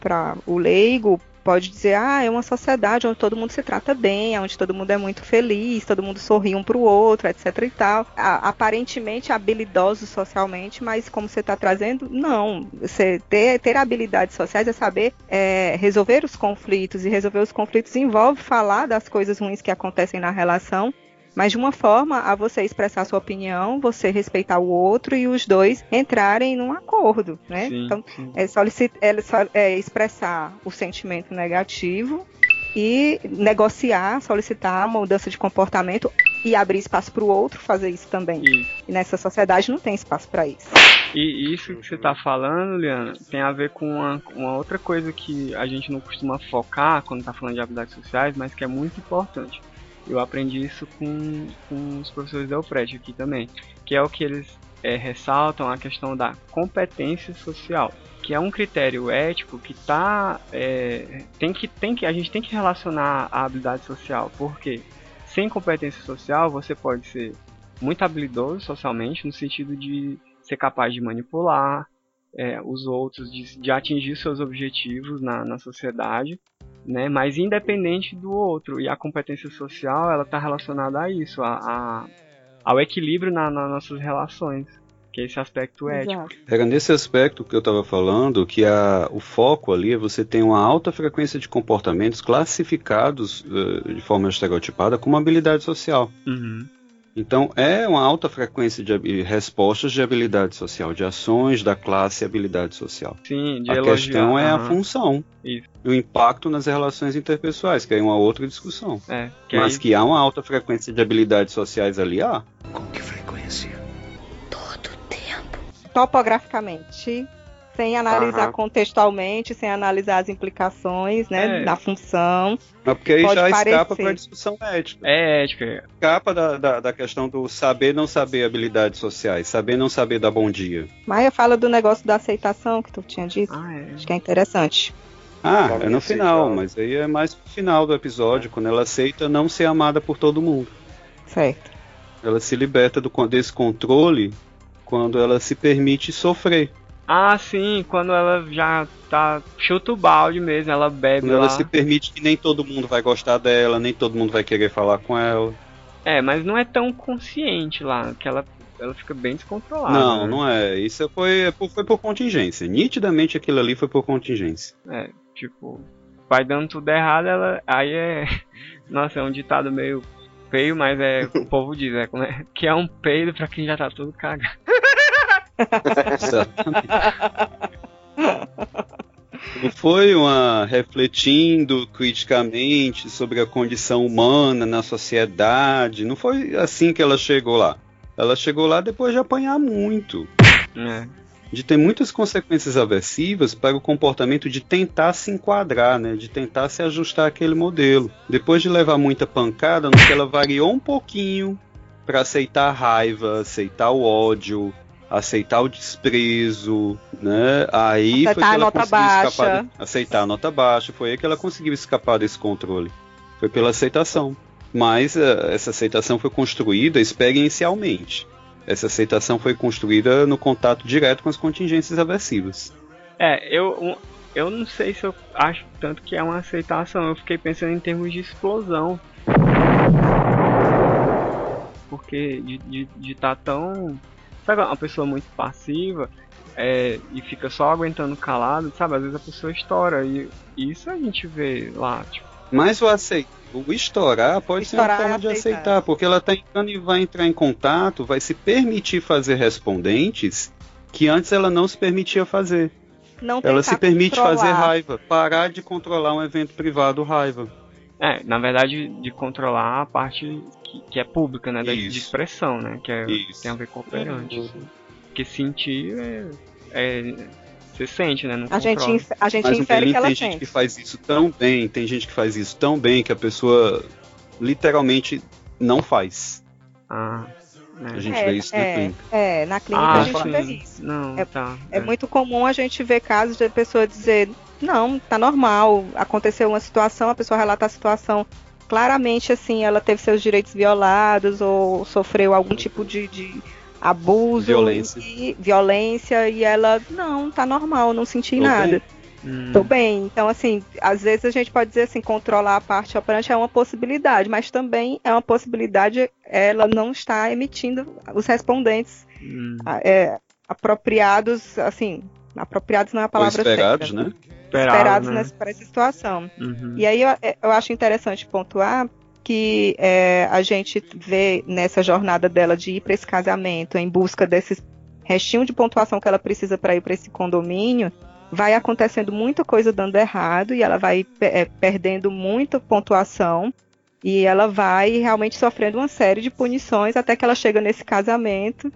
Speaker 3: para o leigo pode dizer, ah, é uma sociedade onde todo mundo se trata bem, onde todo mundo é muito feliz, todo mundo sorri um para o outro, etc e tal. Aparentemente habilidosos socialmente, mas como você está trazendo, não. Você ter, ter habilidades sociais é saber é, resolver os conflitos, e resolver os conflitos envolve falar das coisas ruins que acontecem na relação mas de uma forma a você expressar sua opinião, você respeitar o outro e os dois entrarem num acordo, né?
Speaker 4: Sim,
Speaker 3: então,
Speaker 4: sim.
Speaker 3: é, solicit- é, só- é expressar o sentimento negativo e negociar, solicitar a mudança de comportamento e abrir espaço para o outro fazer isso também.
Speaker 4: E,
Speaker 3: E nessa sociedade não tem espaço para isso.
Speaker 4: e isso que você tá falando, Liana, tem a ver com uma, uma outra coisa que a gente não costuma focar quando tá falando de habilidades sociais, mas que é muito importante. Eu aprendi isso com, com os professores da UPRET aqui também, que é o que eles é, ressaltam a questão da competência social, que é um critério ético que tá é, tem que tem que a gente tem que relacionar a habilidade social, porque sem competência social você pode ser muito habilidoso socialmente no sentido de ser capaz de manipular é, os outros, de, de, atingir seus objetivos na, na sociedade, né? Mas independente do outro e a competência social ela está relacionada a isso, a, a ao equilíbrio na, nas nossas relações, que é esse aspecto ético.
Speaker 6: Era nesse aspecto que eu estava falando que a, o foco ali é você ter uma alta frequência de comportamentos classificados uh, de forma estereotipada como habilidade social.
Speaker 4: Uhum.
Speaker 6: Então, é uma alta frequência de respostas de habilidade social, de ações da classe habilidade social.
Speaker 4: Sim, de
Speaker 6: A
Speaker 4: elogiar,
Speaker 6: questão é a função.
Speaker 4: Isso.
Speaker 6: E o impacto nas relações interpessoais, que é uma outra discussão.
Speaker 4: É, que
Speaker 6: Mas
Speaker 4: aí-
Speaker 6: que há uma alta frequência de habilidades sociais ali, há.
Speaker 3: Topograficamente, sem analisar
Speaker 6: Aham.
Speaker 3: contextualmente, sem analisar as implicações, né,
Speaker 4: É.
Speaker 3: da função.
Speaker 6: Mas porque aí
Speaker 3: Pode
Speaker 6: já escapa
Speaker 3: parecer.
Speaker 6: para a discussão ética.
Speaker 4: É ética.
Speaker 6: Escapa da, da, da questão do saber não saber habilidades sociais, saber não saber dar bom dia.
Speaker 3: Maia fala do negócio da aceitação que tu tinha dito.
Speaker 4: Ah, é.
Speaker 3: Acho que é interessante.
Speaker 6: Ah, é no final, mas aí é mais pro final do episódio, quando ela aceita não ser amada por todo mundo.
Speaker 3: Certo.
Speaker 6: Ela se liberta do, desse controle quando ela se permite sofrer.
Speaker 4: Ah, sim, quando ela já tá. chuta o balde mesmo, ela bebe
Speaker 6: Quando
Speaker 4: lá.
Speaker 6: ela se permite que nem todo mundo vai gostar dela, nem todo mundo vai querer falar com ela.
Speaker 4: É, mas não é tão consciente lá, que ela, ela fica bem descontrolada.
Speaker 6: não,
Speaker 4: né?
Speaker 6: não é. Isso foi, é por- foi por contingência. Nitidamente aquilo ali foi por contingência.
Speaker 4: É, tipo, vai dando tudo errado, ela. Aí é. Nossa, é um ditado meio feio, mas é. O povo diz, é, como é que é um peido pra quem já tá tudo cagado.
Speaker 6: Não foi uma refletindo criticamente sobre a condição humana na sociedade. Não foi assim que ela chegou lá. Ela chegou lá depois de apanhar muito.
Speaker 4: É.
Speaker 6: De ter muitas consequências aversivas para o comportamento de tentar se enquadrar, né? De tentar se ajustar àquele modelo. Depois de levar muita pancada, no que ela variou um pouquinho para aceitar a raiva, aceitar o ódio, aceitar o desprezo, né? Aí foi
Speaker 3: Aceitar
Speaker 6: que
Speaker 3: a
Speaker 6: ela
Speaker 3: nota
Speaker 6: conseguiu escapar
Speaker 3: baixa.
Speaker 6: de- aceitar a nota baixa, foi aí que ela conseguiu escapar desse controle. Foi pela aceitação. Mas eh, essa aceitação foi construída experiencialmente. Essa aceitação foi construída no contato direto com as contingências aversivas.
Speaker 4: É, eu, eu não sei se eu acho tanto que é uma aceitação. Eu fiquei pensando em termos de explosão. Porque de estar de, de tá tão. Sabe, uma pessoa muito passiva é, e fica só aguentando calado, sabe? Às vezes a pessoa estoura. E isso a gente vê lá, tipo.
Speaker 6: Mas o aceitar, o estourar pode
Speaker 3: Estourar
Speaker 6: ser
Speaker 3: é
Speaker 6: uma forma de
Speaker 3: aceitar.
Speaker 6: aceitar, porque ela está entrando e vai entrar em contato, vai se permitir fazer respondentes que antes ela não se permitia fazer.
Speaker 3: Não
Speaker 6: Ela se permite
Speaker 3: controlar.
Speaker 6: fazer raiva, parar de controlar um evento privado raiva.
Speaker 4: É, na verdade, de controlar a parte que, que é pública, né? Da, de expressão, né? Que é, tem a ver com operante. assim. Porque sentir é, é- Você sente, né? Não
Speaker 3: A gente, a gente
Speaker 6: Mas
Speaker 3: infere que ela
Speaker 6: tem gente
Speaker 3: sente.
Speaker 6: que faz isso tão bem, tem gente que faz isso tão bem que a pessoa literalmente não faz.
Speaker 4: Ah, né?
Speaker 6: A gente
Speaker 3: é,
Speaker 6: vê isso na
Speaker 3: é,
Speaker 6: clínica.
Speaker 3: é, na clínica
Speaker 4: Ah,
Speaker 3: a gente
Speaker 4: sim.
Speaker 3: vê isso.
Speaker 4: Não,
Speaker 3: É-
Speaker 4: tá.
Speaker 3: É muito comum a gente ver casos de pessoa dizer, não, tá normal, aconteceu uma situação, a pessoa relata a situação claramente assim, ela teve seus direitos violados ou sofreu algum tipo de, de abuso
Speaker 6: Violência.
Speaker 3: e violência e ela, não, tá normal, não senti
Speaker 6: Tô
Speaker 3: nada.
Speaker 6: bem.
Speaker 4: Hum,
Speaker 3: Tô bem. Então, assim, às vezes a gente pode dizer assim, controlar a parte operante é uma possibilidade, mas também é uma possibilidade ela não estar emitindo os respondentes
Speaker 4: hum.
Speaker 3: é, apropriados, assim, apropriados não é a
Speaker 6: Ou
Speaker 3: palavra
Speaker 6: esperados,
Speaker 3: certa.
Speaker 6: né?
Speaker 4: Esperado,
Speaker 3: Esperados
Speaker 4: né?
Speaker 3: nessa, para essa situação.
Speaker 4: Uhum.
Speaker 3: E aí eu, eu acho interessante pontuar que é, a gente vê nessa jornada dela de ir para esse casamento em busca desses restinho de pontuação que ela precisa para ir para esse condomínio, vai acontecendo muita coisa dando errado e ela vai é, perdendo muita pontuação e ela vai realmente sofrendo uma série de punições até que ela chega nesse casamento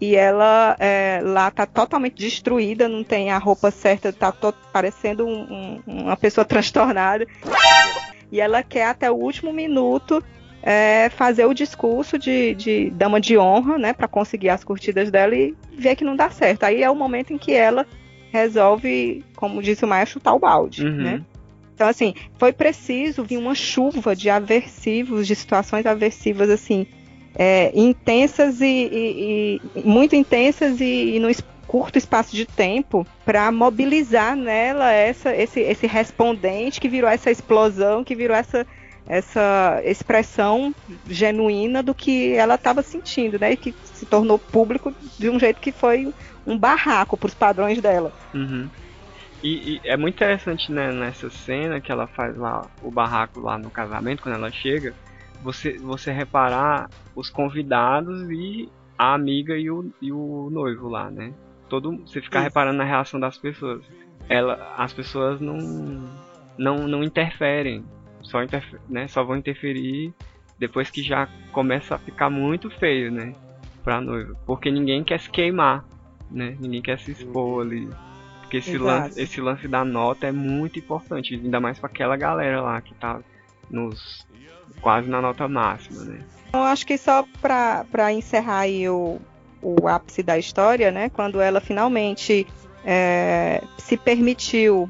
Speaker 3: e ela é, lá tá totalmente destruída, não tem a roupa certa, tá parecendo um- um- uma pessoa transtornada. E ela quer até o último minuto é, fazer o discurso de, de dama de honra, né, para conseguir as curtidas dela e ver que não dá certo. Aí é o momento em que ela resolve, como disse o Maia, chutar o balde,
Speaker 4: Uhum.
Speaker 3: né? Então, assim, foi preciso vir uma chuva de aversivos, de situações aversivas, assim, é, intensas e, e- e- muito intensas e, e no curto espaço de tempo para mobilizar nela essa, esse, esse respondente que virou essa explosão, que virou essa, essa expressão genuína do que ela estava sentindo, né? E que se tornou público de um jeito que foi um barraco para os padrões dela.
Speaker 4: Uhum. E, e é muito interessante né, nessa cena que ela faz lá o barraco lá no casamento, quando ela chega, você, você reparar os convidados e a amiga e o, e o noivo lá, né? Todo, você ficar
Speaker 2: Isso.
Speaker 4: reparando na reação das pessoas. Ela, as pessoas não, não, não interferem, só, interfe- né, só vão interferir depois que já começa a ficar muito feio, né? Pra noiva. Porque ninguém quer se queimar, né? Ninguém quer se expor ali. Porque esse
Speaker 3: Exato.
Speaker 4: lance, esse lance da nota é muito importante, ainda mais pra aquela galera lá que tá nos quase na nota máxima, né?
Speaker 3: Eu acho que só para encerrar aí o, o ápice da história, né? Quando ela finalmente é, se permitiu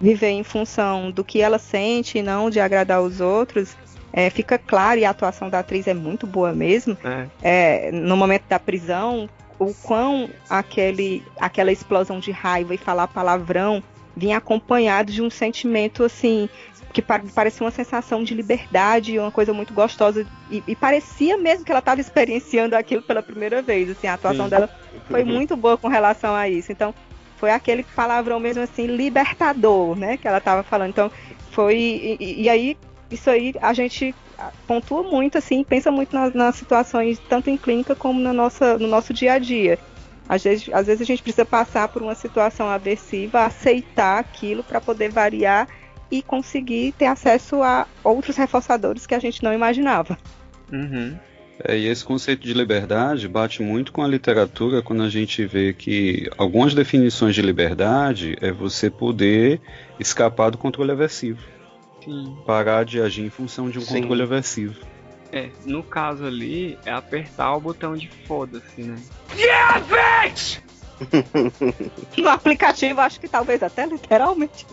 Speaker 3: viver em função do que ela sente e não de agradar os outros, é, fica claro, e a atuação da atriz é muito boa mesmo,
Speaker 4: É.
Speaker 3: é, no momento da prisão, o quão aquele, aquela explosão de raiva e falar palavrão vinha acompanhado de um sentimento assim que pa- parecia uma sensação de liberdade, uma coisa muito gostosa e, e parecia mesmo que ela estava experienciando aquilo pela primeira vez. Assim, a atuação
Speaker 4: Sim.
Speaker 3: dela foi muito boa com relação a isso. Então foi aquele palavrão mesmo assim libertador, né, que ela estava falando. Então foi e, e- e aí isso aí a gente pontua muito assim, pensa muito nas, nas situações tanto em clínica como na nossa, no nosso dia a dia. Às vezes, às vezes a gente precisa passar por uma situação aversiva, aceitar aquilo para poder variar e conseguir ter acesso a outros reforçadores que a gente não imaginava.
Speaker 4: Uhum.
Speaker 6: É, e esse conceito de liberdade bate muito com a literatura quando a gente vê que algumas definições de liberdade é você poder escapar do controle aversivo.
Speaker 4: Sim.
Speaker 6: Parar de agir em função de um
Speaker 2: Sim.
Speaker 6: controle aversivo.
Speaker 4: É, no caso ali, é apertar o botão de foda-se, né?
Speaker 3: No aplicativo, acho que talvez até literalmente.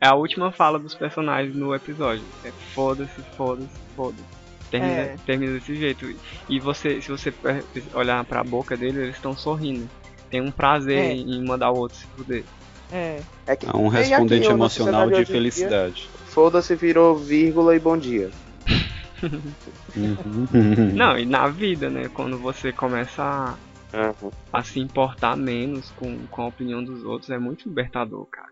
Speaker 4: É a última fala dos personagens no episódio. É foda-se, foda-se, foda-se. Termina,
Speaker 3: É.
Speaker 4: termina desse jeito. E você, se você per- olhar pra boca dele, eles estão sorrindo. Tem um prazer
Speaker 3: É.
Speaker 4: em mandar o outro se fuder.
Speaker 3: É.
Speaker 2: É que
Speaker 6: É um respondente
Speaker 2: aqui,
Speaker 6: emocional de felicidade.
Speaker 2: Foda-se virou vírgula e bom dia.
Speaker 4: Não, e na vida, né? Quando você começa a,
Speaker 2: Aham.
Speaker 4: a se importar menos com, com a opinião dos outros, é muito libertador, cara.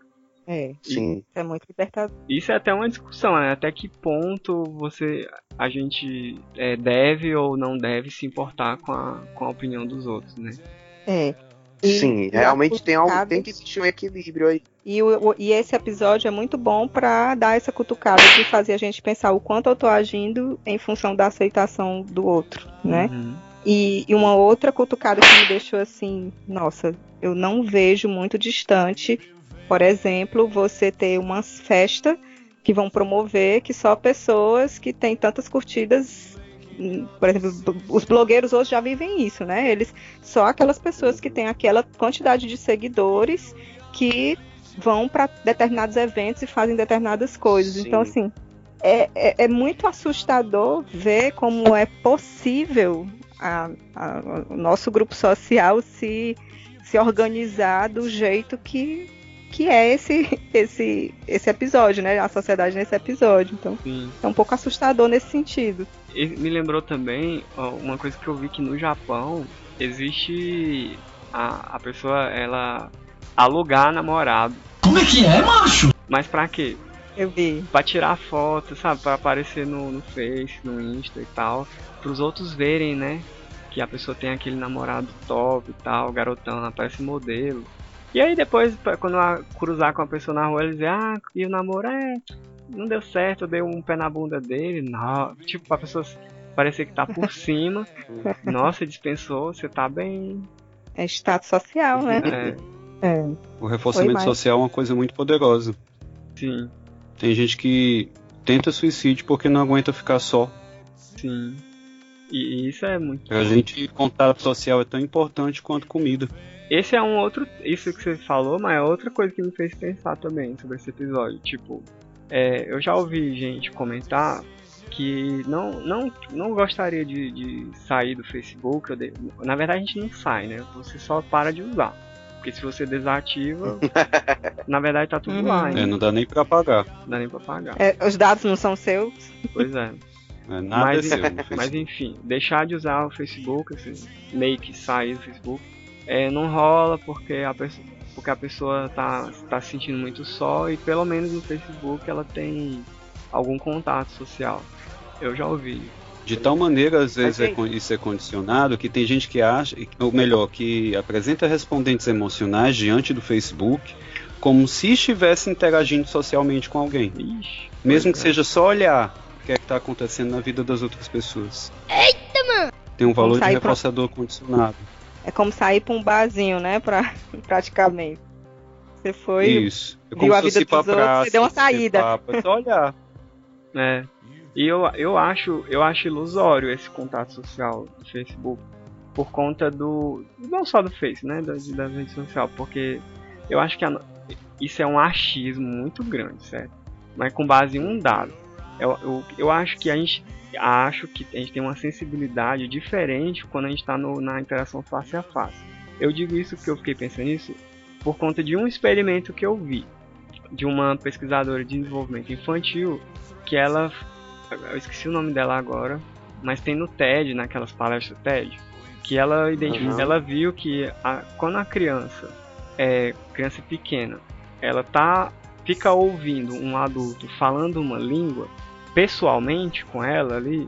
Speaker 3: É,
Speaker 2: Sim.
Speaker 3: é muito libertador.
Speaker 4: Isso é até uma discussão, né? Até que ponto você a gente é, deve ou não deve se importar com a, com a opinião dos outros, né?
Speaker 3: É. E-
Speaker 2: Sim, realmente tem, algo, tem que existir um equilíbrio aí.
Speaker 3: E, o- o- e esse episódio é muito bom para dar essa cutucada de fazer a gente pensar o quanto eu tô agindo em função da aceitação do outro, né?
Speaker 4: Uhum.
Speaker 3: E, e uma outra cutucada que me deixou assim, nossa, eu não vejo muito distante, por exemplo, você ter uma festa que vão promover que só pessoas que têm tantas curtidas, hum, por exemplo, os blogueiros hoje já vivem isso, né? Eles só aquelas pessoas que têm aquela quantidade de seguidores que vão para determinados eventos e fazem determinadas coisas.
Speaker 2: Sim.
Speaker 3: Então, assim, é, é, é muito assustador ver como é possível a- a- o nosso grupo social se, se organizar do jeito que, que é esse, esse, esse episódio, né? A sociedade nesse episódio. Então,
Speaker 4: Sim.
Speaker 3: é um pouco assustador nesse sentido.
Speaker 4: E me lembrou também ó, uma coisa que eu vi que no Japão existe a, a pessoa ela alugar namorado.
Speaker 14: Como é que é, macho?
Speaker 4: Mas pra quê?
Speaker 3: Eu vi.
Speaker 4: Pra tirar foto, sabe? Pra aparecer no, no Face, no Insta e tal. Pros outros verem, né? Que a pessoa tem aquele namorado top e tal, garotão, aparece modelo. E aí depois, quando ela cruzar com a pessoa na rua, eles dizem, ah, e o namoro é. Não deu certo, eu dei um pé na bunda dele. Não, tipo, pra pessoa parecer que tá por cima. Nossa, dispensou, você tá bem.
Speaker 3: É status social, né?
Speaker 4: É,
Speaker 3: É.
Speaker 6: O reforçamento social é uma coisa muito poderosa.
Speaker 4: sim.
Speaker 6: Tem gente que tenta suicídio porque não aguenta ficar só.
Speaker 4: Sim. E, isso é muito.
Speaker 6: Pra gente, contato social é tão importante quanto comida.
Speaker 4: Esse é um outro. Isso que você falou, mas é outra coisa que me fez pensar também sobre esse episódio. Tipo, é, eu já ouvi gente comentar que não, não, não gostaria de, de sair do Facebook. De... Na verdade, a gente não sai, né? Você só para de usar. Porque se você desativa, na verdade tá tudo
Speaker 3: Uhum.
Speaker 4: lá.
Speaker 6: É, não dá nem pra pagar.
Speaker 4: Não dá nem pra pagar.
Speaker 3: É, os dados não são seus.
Speaker 4: Pois é.
Speaker 6: É, nada
Speaker 4: mas,
Speaker 6: é seu
Speaker 4: mas enfim, deixar de usar o Facebook, assim, meio que sair do Facebook, é, não rola porque a pessoa, porque a pessoa tá, tá se sentindo muito só e pelo menos no Facebook ela tem algum contato social. Eu já ouvi.
Speaker 6: De tal maneira, às vezes, é isso é condicionado que tem gente que acha, ou melhor, que apresenta respondentes emocionais diante do Facebook como se estivesse interagindo socialmente com alguém.
Speaker 4: Ixi,
Speaker 6: Mesmo que
Speaker 4: é.
Speaker 6: seja só olhar o que é que está acontecendo na vida das outras pessoas.
Speaker 3: Eita, mano!
Speaker 6: Tem um valor de
Speaker 3: sair pra-
Speaker 6: reforçador condicionado.
Speaker 3: É como sair pra um barzinho, né? Pra, praticamente. Você foi.
Speaker 6: Isso. É
Speaker 3: viu a
Speaker 6: se
Speaker 3: vida dos outros,
Speaker 6: praça,
Speaker 3: você deu uma saída.
Speaker 6: papo, é só olhar.
Speaker 4: É. E eu, eu acho eu acho ilusório esse contato social do Facebook por conta do não só do Face, né, da, da rede social, porque eu acho que a isso é um achismo muito grande, certo? Mas com base em um dado. Eu, eu, eu acho que a gente acho que a gente tem uma sensibilidade diferente quando a gente está na interação face a face. Eu digo isso porque eu fiquei pensando nisso por conta de um experimento que eu vi de uma pesquisadora de desenvolvimento infantil que ela eu esqueci o nome dela agora, mas tem no TED, naquelas palestras TED, que ela identificou,
Speaker 2: Uhum.
Speaker 4: ela viu que a- quando a criança é criança pequena, ela tá fica ouvindo um adulto falando uma língua pessoalmente com ela ali,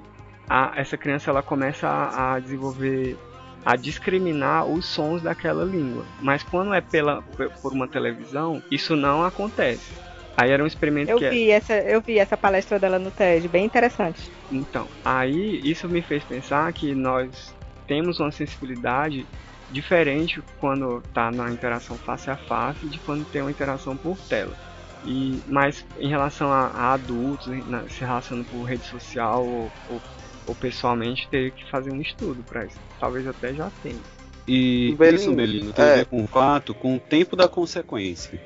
Speaker 4: a- essa criança ela começa a, a desenvolver a discriminar os sons daquela língua. Mas quando é pela por uma televisão, isso não acontece. Aí era um experimento
Speaker 3: Eu
Speaker 4: que é-
Speaker 3: vi, essa, eu vi essa palestra dela no TED, bem interessante.
Speaker 4: então, aí isso me fez pensar que nós temos uma sensibilidade diferente quando tá na interação face a face de quando tem uma interação por tela. E, mas em relação a, a adultos, na- se relacionando por rede social ou, ou, ou pessoalmente, teria que fazer um estudo para isso. Talvez até já tenha.
Speaker 6: E
Speaker 2: Belino,
Speaker 6: isso, Belino, tem a
Speaker 2: é.
Speaker 6: ver com o fato, com o tempo da consequência.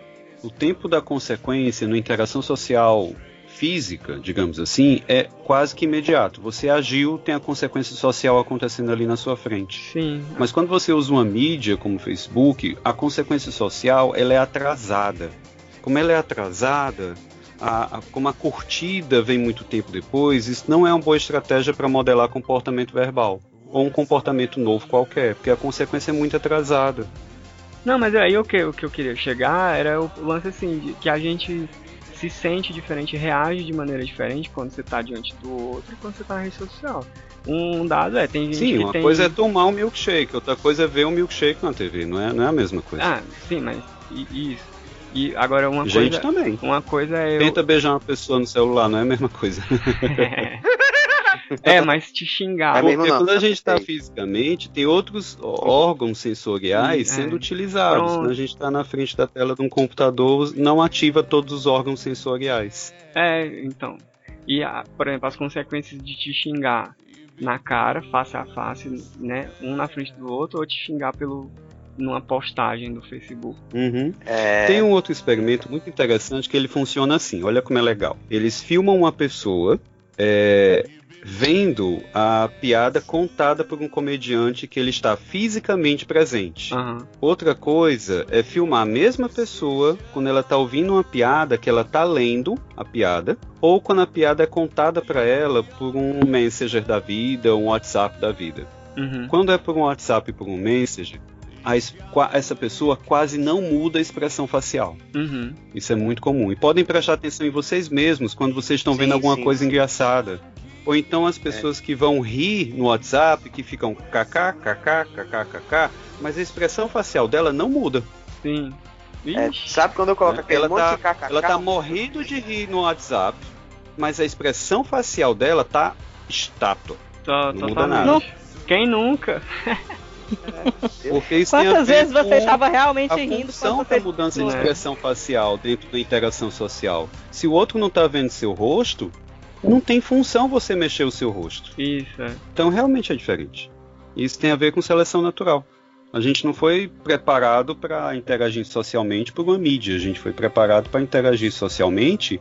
Speaker 6: O tempo da consequência na interação social física, digamos assim, é quase que imediato. Você agiu, tem a consequência social acontecendo ali na sua frente.
Speaker 4: Sim.
Speaker 6: Mas quando você usa uma mídia como o Facebook, a consequência social ela é atrasada. Como ela é atrasada, a- a- como a curtida vem muito tempo depois, isso não é uma boa estratégia para modelar comportamento verbal ou um comportamento novo qualquer, porque a consequência é muito atrasada.
Speaker 4: Não, mas aí o que, o que eu queria chegar era o lance assim, de que a gente se sente diferente, reage de maneira diferente quando você tá diante do outro e quando você tá na rede social. Um dado é, tem gente
Speaker 6: Sim,
Speaker 4: que
Speaker 6: uma
Speaker 4: tem...
Speaker 6: coisa é tomar um milkshake, outra coisa é ver um milkshake na TV, não é, não é a mesma coisa.
Speaker 4: Ah, sim, mas i- isso. E agora uma
Speaker 6: Gente
Speaker 4: coisa...
Speaker 6: também.
Speaker 4: Uma coisa é eu...
Speaker 6: Tenta beijar uma pessoa no celular, não é a mesma coisa.
Speaker 4: é, mas te xingar.
Speaker 2: É
Speaker 6: Porque
Speaker 2: não,
Speaker 6: quando a gente está fisicamente, tem outros órgãos sensoriais
Speaker 4: Sim, é.
Speaker 6: sendo utilizados.
Speaker 4: Pronto.
Speaker 6: Quando a gente está na frente da tela de um computador, não ativa todos os órgãos sensoriais.
Speaker 4: É, então. E, a- por exemplo, as consequências de te xingar na cara, face a face, né? Um na frente do outro, ou te xingar pelo numa postagem do Facebook.
Speaker 6: Uhum.
Speaker 2: É,
Speaker 6: Tem um outro experimento muito interessante que ele funciona assim. Olha como é legal. Eles filmam uma pessoa é, vendo a piada contada por um comediante que ele está fisicamente presente.
Speaker 4: Aham.
Speaker 6: Outra coisa é filmar a mesma pessoa quando ela está ouvindo uma piada que ela está lendo a piada, ou quando a piada é contada para ela por um Messenger da vida, um WhatsApp da vida.
Speaker 4: Uhum.
Speaker 6: Quando é por um WhatsApp e por um Messenger, essa pessoa quase não muda a expressão facial.
Speaker 4: Uhum.
Speaker 6: Isso é muito comum. E podem prestar atenção em vocês mesmos quando vocês estão
Speaker 2: Sim,
Speaker 6: vendo alguma
Speaker 2: sim,
Speaker 6: coisa engraçada. Ou então as pessoas que vão rir no WhatsApp, que ficam kkk, kkk, kkk, mas a expressão facial dela não muda.
Speaker 4: Sim.
Speaker 2: é, sabe quando eu coloco
Speaker 6: Né?
Speaker 2: aquele
Speaker 6: Ela
Speaker 2: monte
Speaker 6: tá-
Speaker 2: de kkk?
Speaker 6: Ela tá morrendo de rir no WhatsApp, mas a expressão facial dela tá estátua.
Speaker 4: Tó-
Speaker 6: não muda
Speaker 4: totalmente.
Speaker 6: nada.
Speaker 4: Quem nunca?
Speaker 6: Porque isso tem a
Speaker 3: Quantas vezes você estava realmente
Speaker 6: a
Speaker 3: rindo
Speaker 6: função da
Speaker 3: você
Speaker 6: mudança de
Speaker 4: É.
Speaker 6: expressão facial dentro da interação social. Se o outro não tá vendo seu rosto, não tem função você mexer o seu rosto.
Speaker 4: Isso, é.
Speaker 6: Então realmente é diferente. Isso tem a ver com seleção natural. A gente não foi preparado para interagir socialmente por uma mídia, a gente foi preparado para interagir socialmente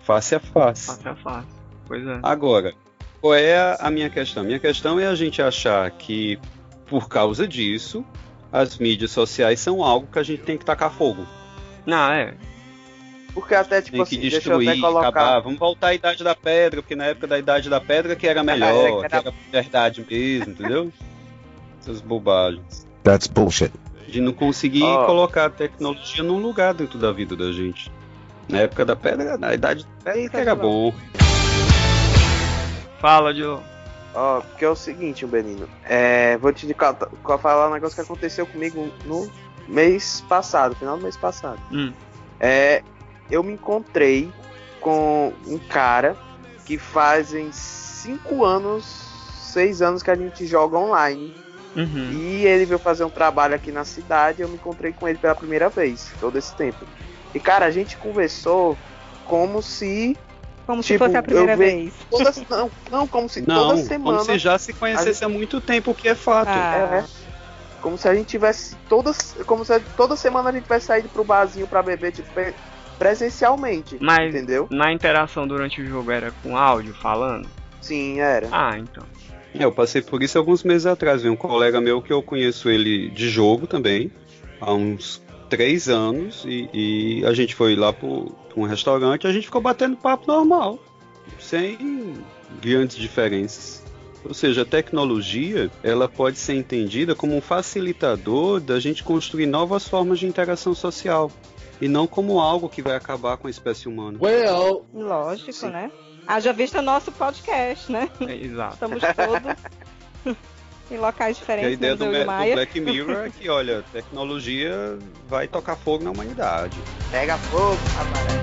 Speaker 6: face a face.
Speaker 4: Face a face. Pois é.
Speaker 6: Agora, qual é a, minha questão? Minha questão é a gente achar que, por causa disso, as mídias sociais são algo que a gente tem que tacar fogo.
Speaker 4: Não, é.
Speaker 2: Porque até, tipo
Speaker 6: Tem que
Speaker 2: assim, deixa eu até
Speaker 6: destruir,
Speaker 2: colocar...
Speaker 6: acabar. Vamos voltar à Idade da Pedra, porque na época da Idade da Pedra que era melhor,
Speaker 2: É,
Speaker 6: que era verdade mesmo, entendeu? Essas bobagens.
Speaker 15: That's bullshit.
Speaker 6: De não conseguir
Speaker 2: Ó.
Speaker 6: colocar a tecnologia num lugar dentro da vida da gente. Na época da Pedra, na Idade da Pedra que era bom.
Speaker 4: Fala, Diogo.
Speaker 2: Ó, porque é o seguinte, Benino. É, vou te ca- ca- falar um negócio que aconteceu comigo no mês passado, final do mês passado.
Speaker 4: Hum.
Speaker 2: É, eu me encontrei com um cara que fazem cinco anos, seis anos que a gente joga online.
Speaker 4: Uhum.
Speaker 2: E ele veio fazer um trabalho aqui na cidade. Eu me encontrei com ele pela primeira vez, todo esse tempo. E cara, a gente conversou como se
Speaker 3: Como se
Speaker 2: Tipo,
Speaker 3: fosse a primeira vez.
Speaker 2: toda, não, não, como se
Speaker 6: Não,
Speaker 2: toda semana.
Speaker 6: como se já se conhecesse há muito tempo, o que é fato.
Speaker 3: Ah.
Speaker 2: É, como se a gente tivesse todas, como se toda semana a gente tivesse saído pro barzinho pra beber tipo presencialmente,
Speaker 4: Mas
Speaker 2: entendeu?
Speaker 4: na interação durante o jogo era com áudio falando?
Speaker 2: Sim, era.
Speaker 4: Ah, então.
Speaker 6: É, eu passei por isso alguns meses atrás. Veio um colega meu que eu conheço ele de jogo também, há uns três anos, e, e a gente foi lá para um restaurante e a gente ficou batendo papo normal, sem grandes diferenças. Ou seja, a tecnologia ela pode ser entendida como um facilitador da gente construir novas formas de interação social e não como algo que vai acabar com a espécie humana.
Speaker 15: Well,
Speaker 3: Lógico, né? Haja vista nosso podcast, né?
Speaker 4: É, exato.
Speaker 3: Estamos todos em locais
Speaker 6: Porque a
Speaker 3: diferentes,
Speaker 6: ideia
Speaker 3: menos
Speaker 6: do,
Speaker 3: e
Speaker 6: do
Speaker 3: Maia.
Speaker 6: Black Mirror é que, olha, tecnologia vai tocar fogo na humanidade.
Speaker 2: Pega fogo, rapaz.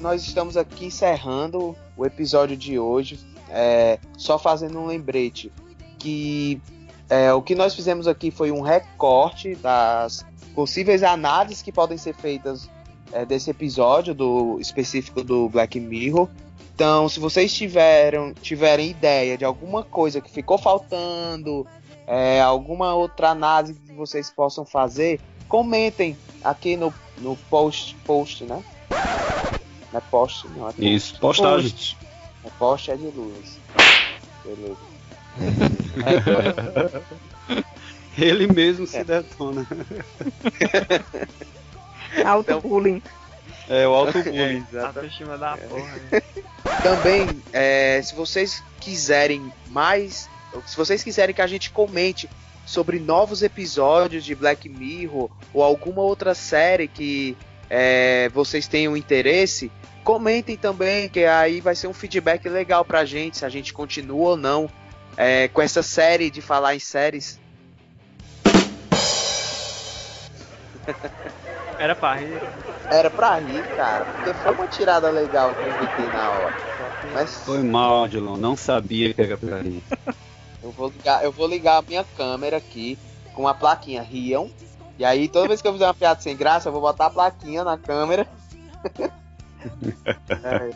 Speaker 2: Nós estamos aqui encerrando o episódio de hoje. É, só fazendo um lembrete que é, o que nós fizemos aqui foi um recorte das possíveis análises que podem ser feitas é, desse episódio do específico do Black Mirror. Então, se vocês tiveram, tiverem ideia de alguma coisa que ficou faltando, é, alguma outra análise que vocês possam fazer, comentem aqui no, no post, post, né? Não é post, não é post.
Speaker 6: Isso, postagem.
Speaker 2: Post. É post é de luz. Beleza.
Speaker 6: Ele mesmo
Speaker 2: É.
Speaker 6: se detona.
Speaker 3: Auto-bullying.
Speaker 6: É o auto-bullying.
Speaker 4: Autoestima da porra. né?
Speaker 2: Também, é, se vocês quiserem mais, se vocês quiserem que a gente comente sobre novos episódios de Black Mirror ou alguma outra série que é, vocês tenham interesse, comentem também, que aí vai ser um feedback legal pra gente, se a gente continua ou não é, com essa série de falar em séries.
Speaker 4: Era pra rir.
Speaker 2: Era pra rir, cara, porque foi uma tirada legal que eu inventei na hora. Mas
Speaker 6: Foi mal, Dilon. Não sabia que era pra rir.
Speaker 2: Eu vou ligar, eu vou ligar a minha câmera aqui com a plaquinha riam. E aí toda vez que eu fizer uma piada sem graça, eu vou botar a plaquinha na câmera. É.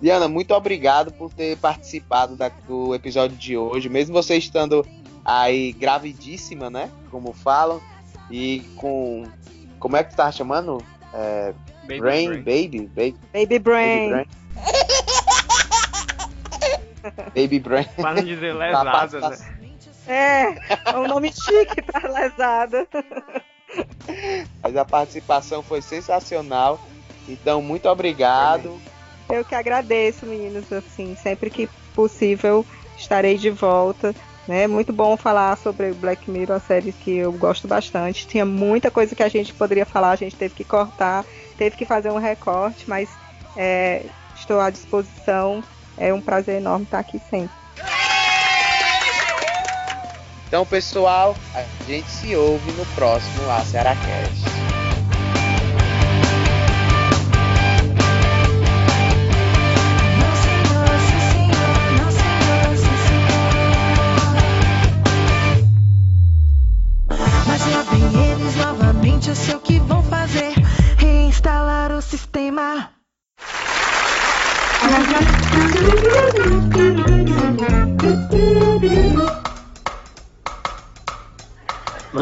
Speaker 2: Diana, muito obrigado por ter participado da- do episódio de hoje, mesmo você estando aí gravidíssima, né? Como falam, e com. Como é que tu tá chamando? É,
Speaker 4: Baby
Speaker 2: brain,
Speaker 4: brain.
Speaker 2: baby, baby,
Speaker 3: Baby Brain.
Speaker 2: baby brain. baby brain.
Speaker 4: Pra não dizer
Speaker 2: Tá
Speaker 4: lesada,
Speaker 2: participa-
Speaker 4: né?
Speaker 3: É, é um nome chique pra lesada.
Speaker 2: Mas a participação foi sensacional. Então, muito obrigado.
Speaker 3: Eu que agradeço, meninos, assim, sempre que possível, estarei de volta. Né? Muito bom falar sobre Black Mirror, a série que eu gosto bastante. Tinha muita coisa que a gente poderia falar, a gente teve que cortar, teve que fazer um recorte, mas é, estou à disposição. É um prazer enorme estar aqui sempre.
Speaker 2: Então, pessoal, a gente se ouve no próximo A Cearacast.
Speaker 16: Eu sei o que vão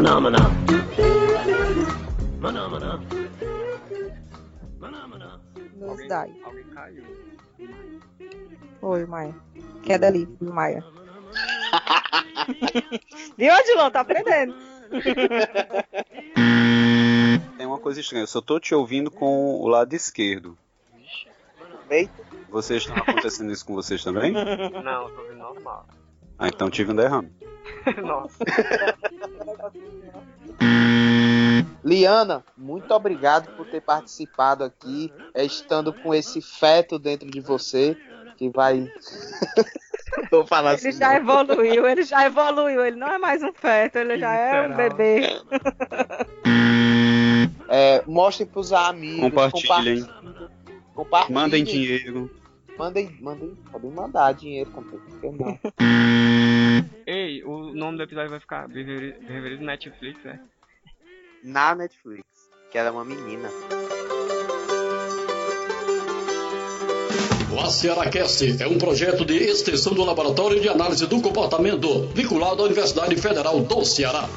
Speaker 15: Maná, maná. Maná, maná.
Speaker 3: Nos dai.
Speaker 4: Alguém caiu.
Speaker 3: Oi, Maia. Queda ali, Maia. Viu, Adilon? Tá aprendendo.
Speaker 6: Tem uma coisa estranha, eu só tô te ouvindo com o lado esquerdo.
Speaker 2: Eita.
Speaker 6: Vocês estão acontecendo isso com vocês também?
Speaker 4: Não, eu tô ouvindo normal.
Speaker 6: Ah, então tive um derrame.
Speaker 4: Nossa.
Speaker 2: Liana, muito obrigado por ter participado aqui, é, estando com esse feto dentro de você, que vai. Vou falar
Speaker 3: Ele
Speaker 2: assim.
Speaker 3: já
Speaker 2: não.
Speaker 3: evoluiu, ele já evoluiu. Ele não é mais um feto, ele já é um bebê.
Speaker 2: É, mostrem pros amigos.
Speaker 6: Compartilhem.
Speaker 2: Compartilhem.
Speaker 6: Mandem dinheiro.
Speaker 2: Mandem, mandem, podem mandar dinheiro também. por que não?
Speaker 4: Ei, o nome do episódio vai ficar Beverly Netflix, é?
Speaker 2: Na Netflix, que ela é uma menina.
Speaker 17: O ACERACast é um projeto de extensão do Laboratório de Análise do Comportamento, vinculado à Universidade Federal do Ceará.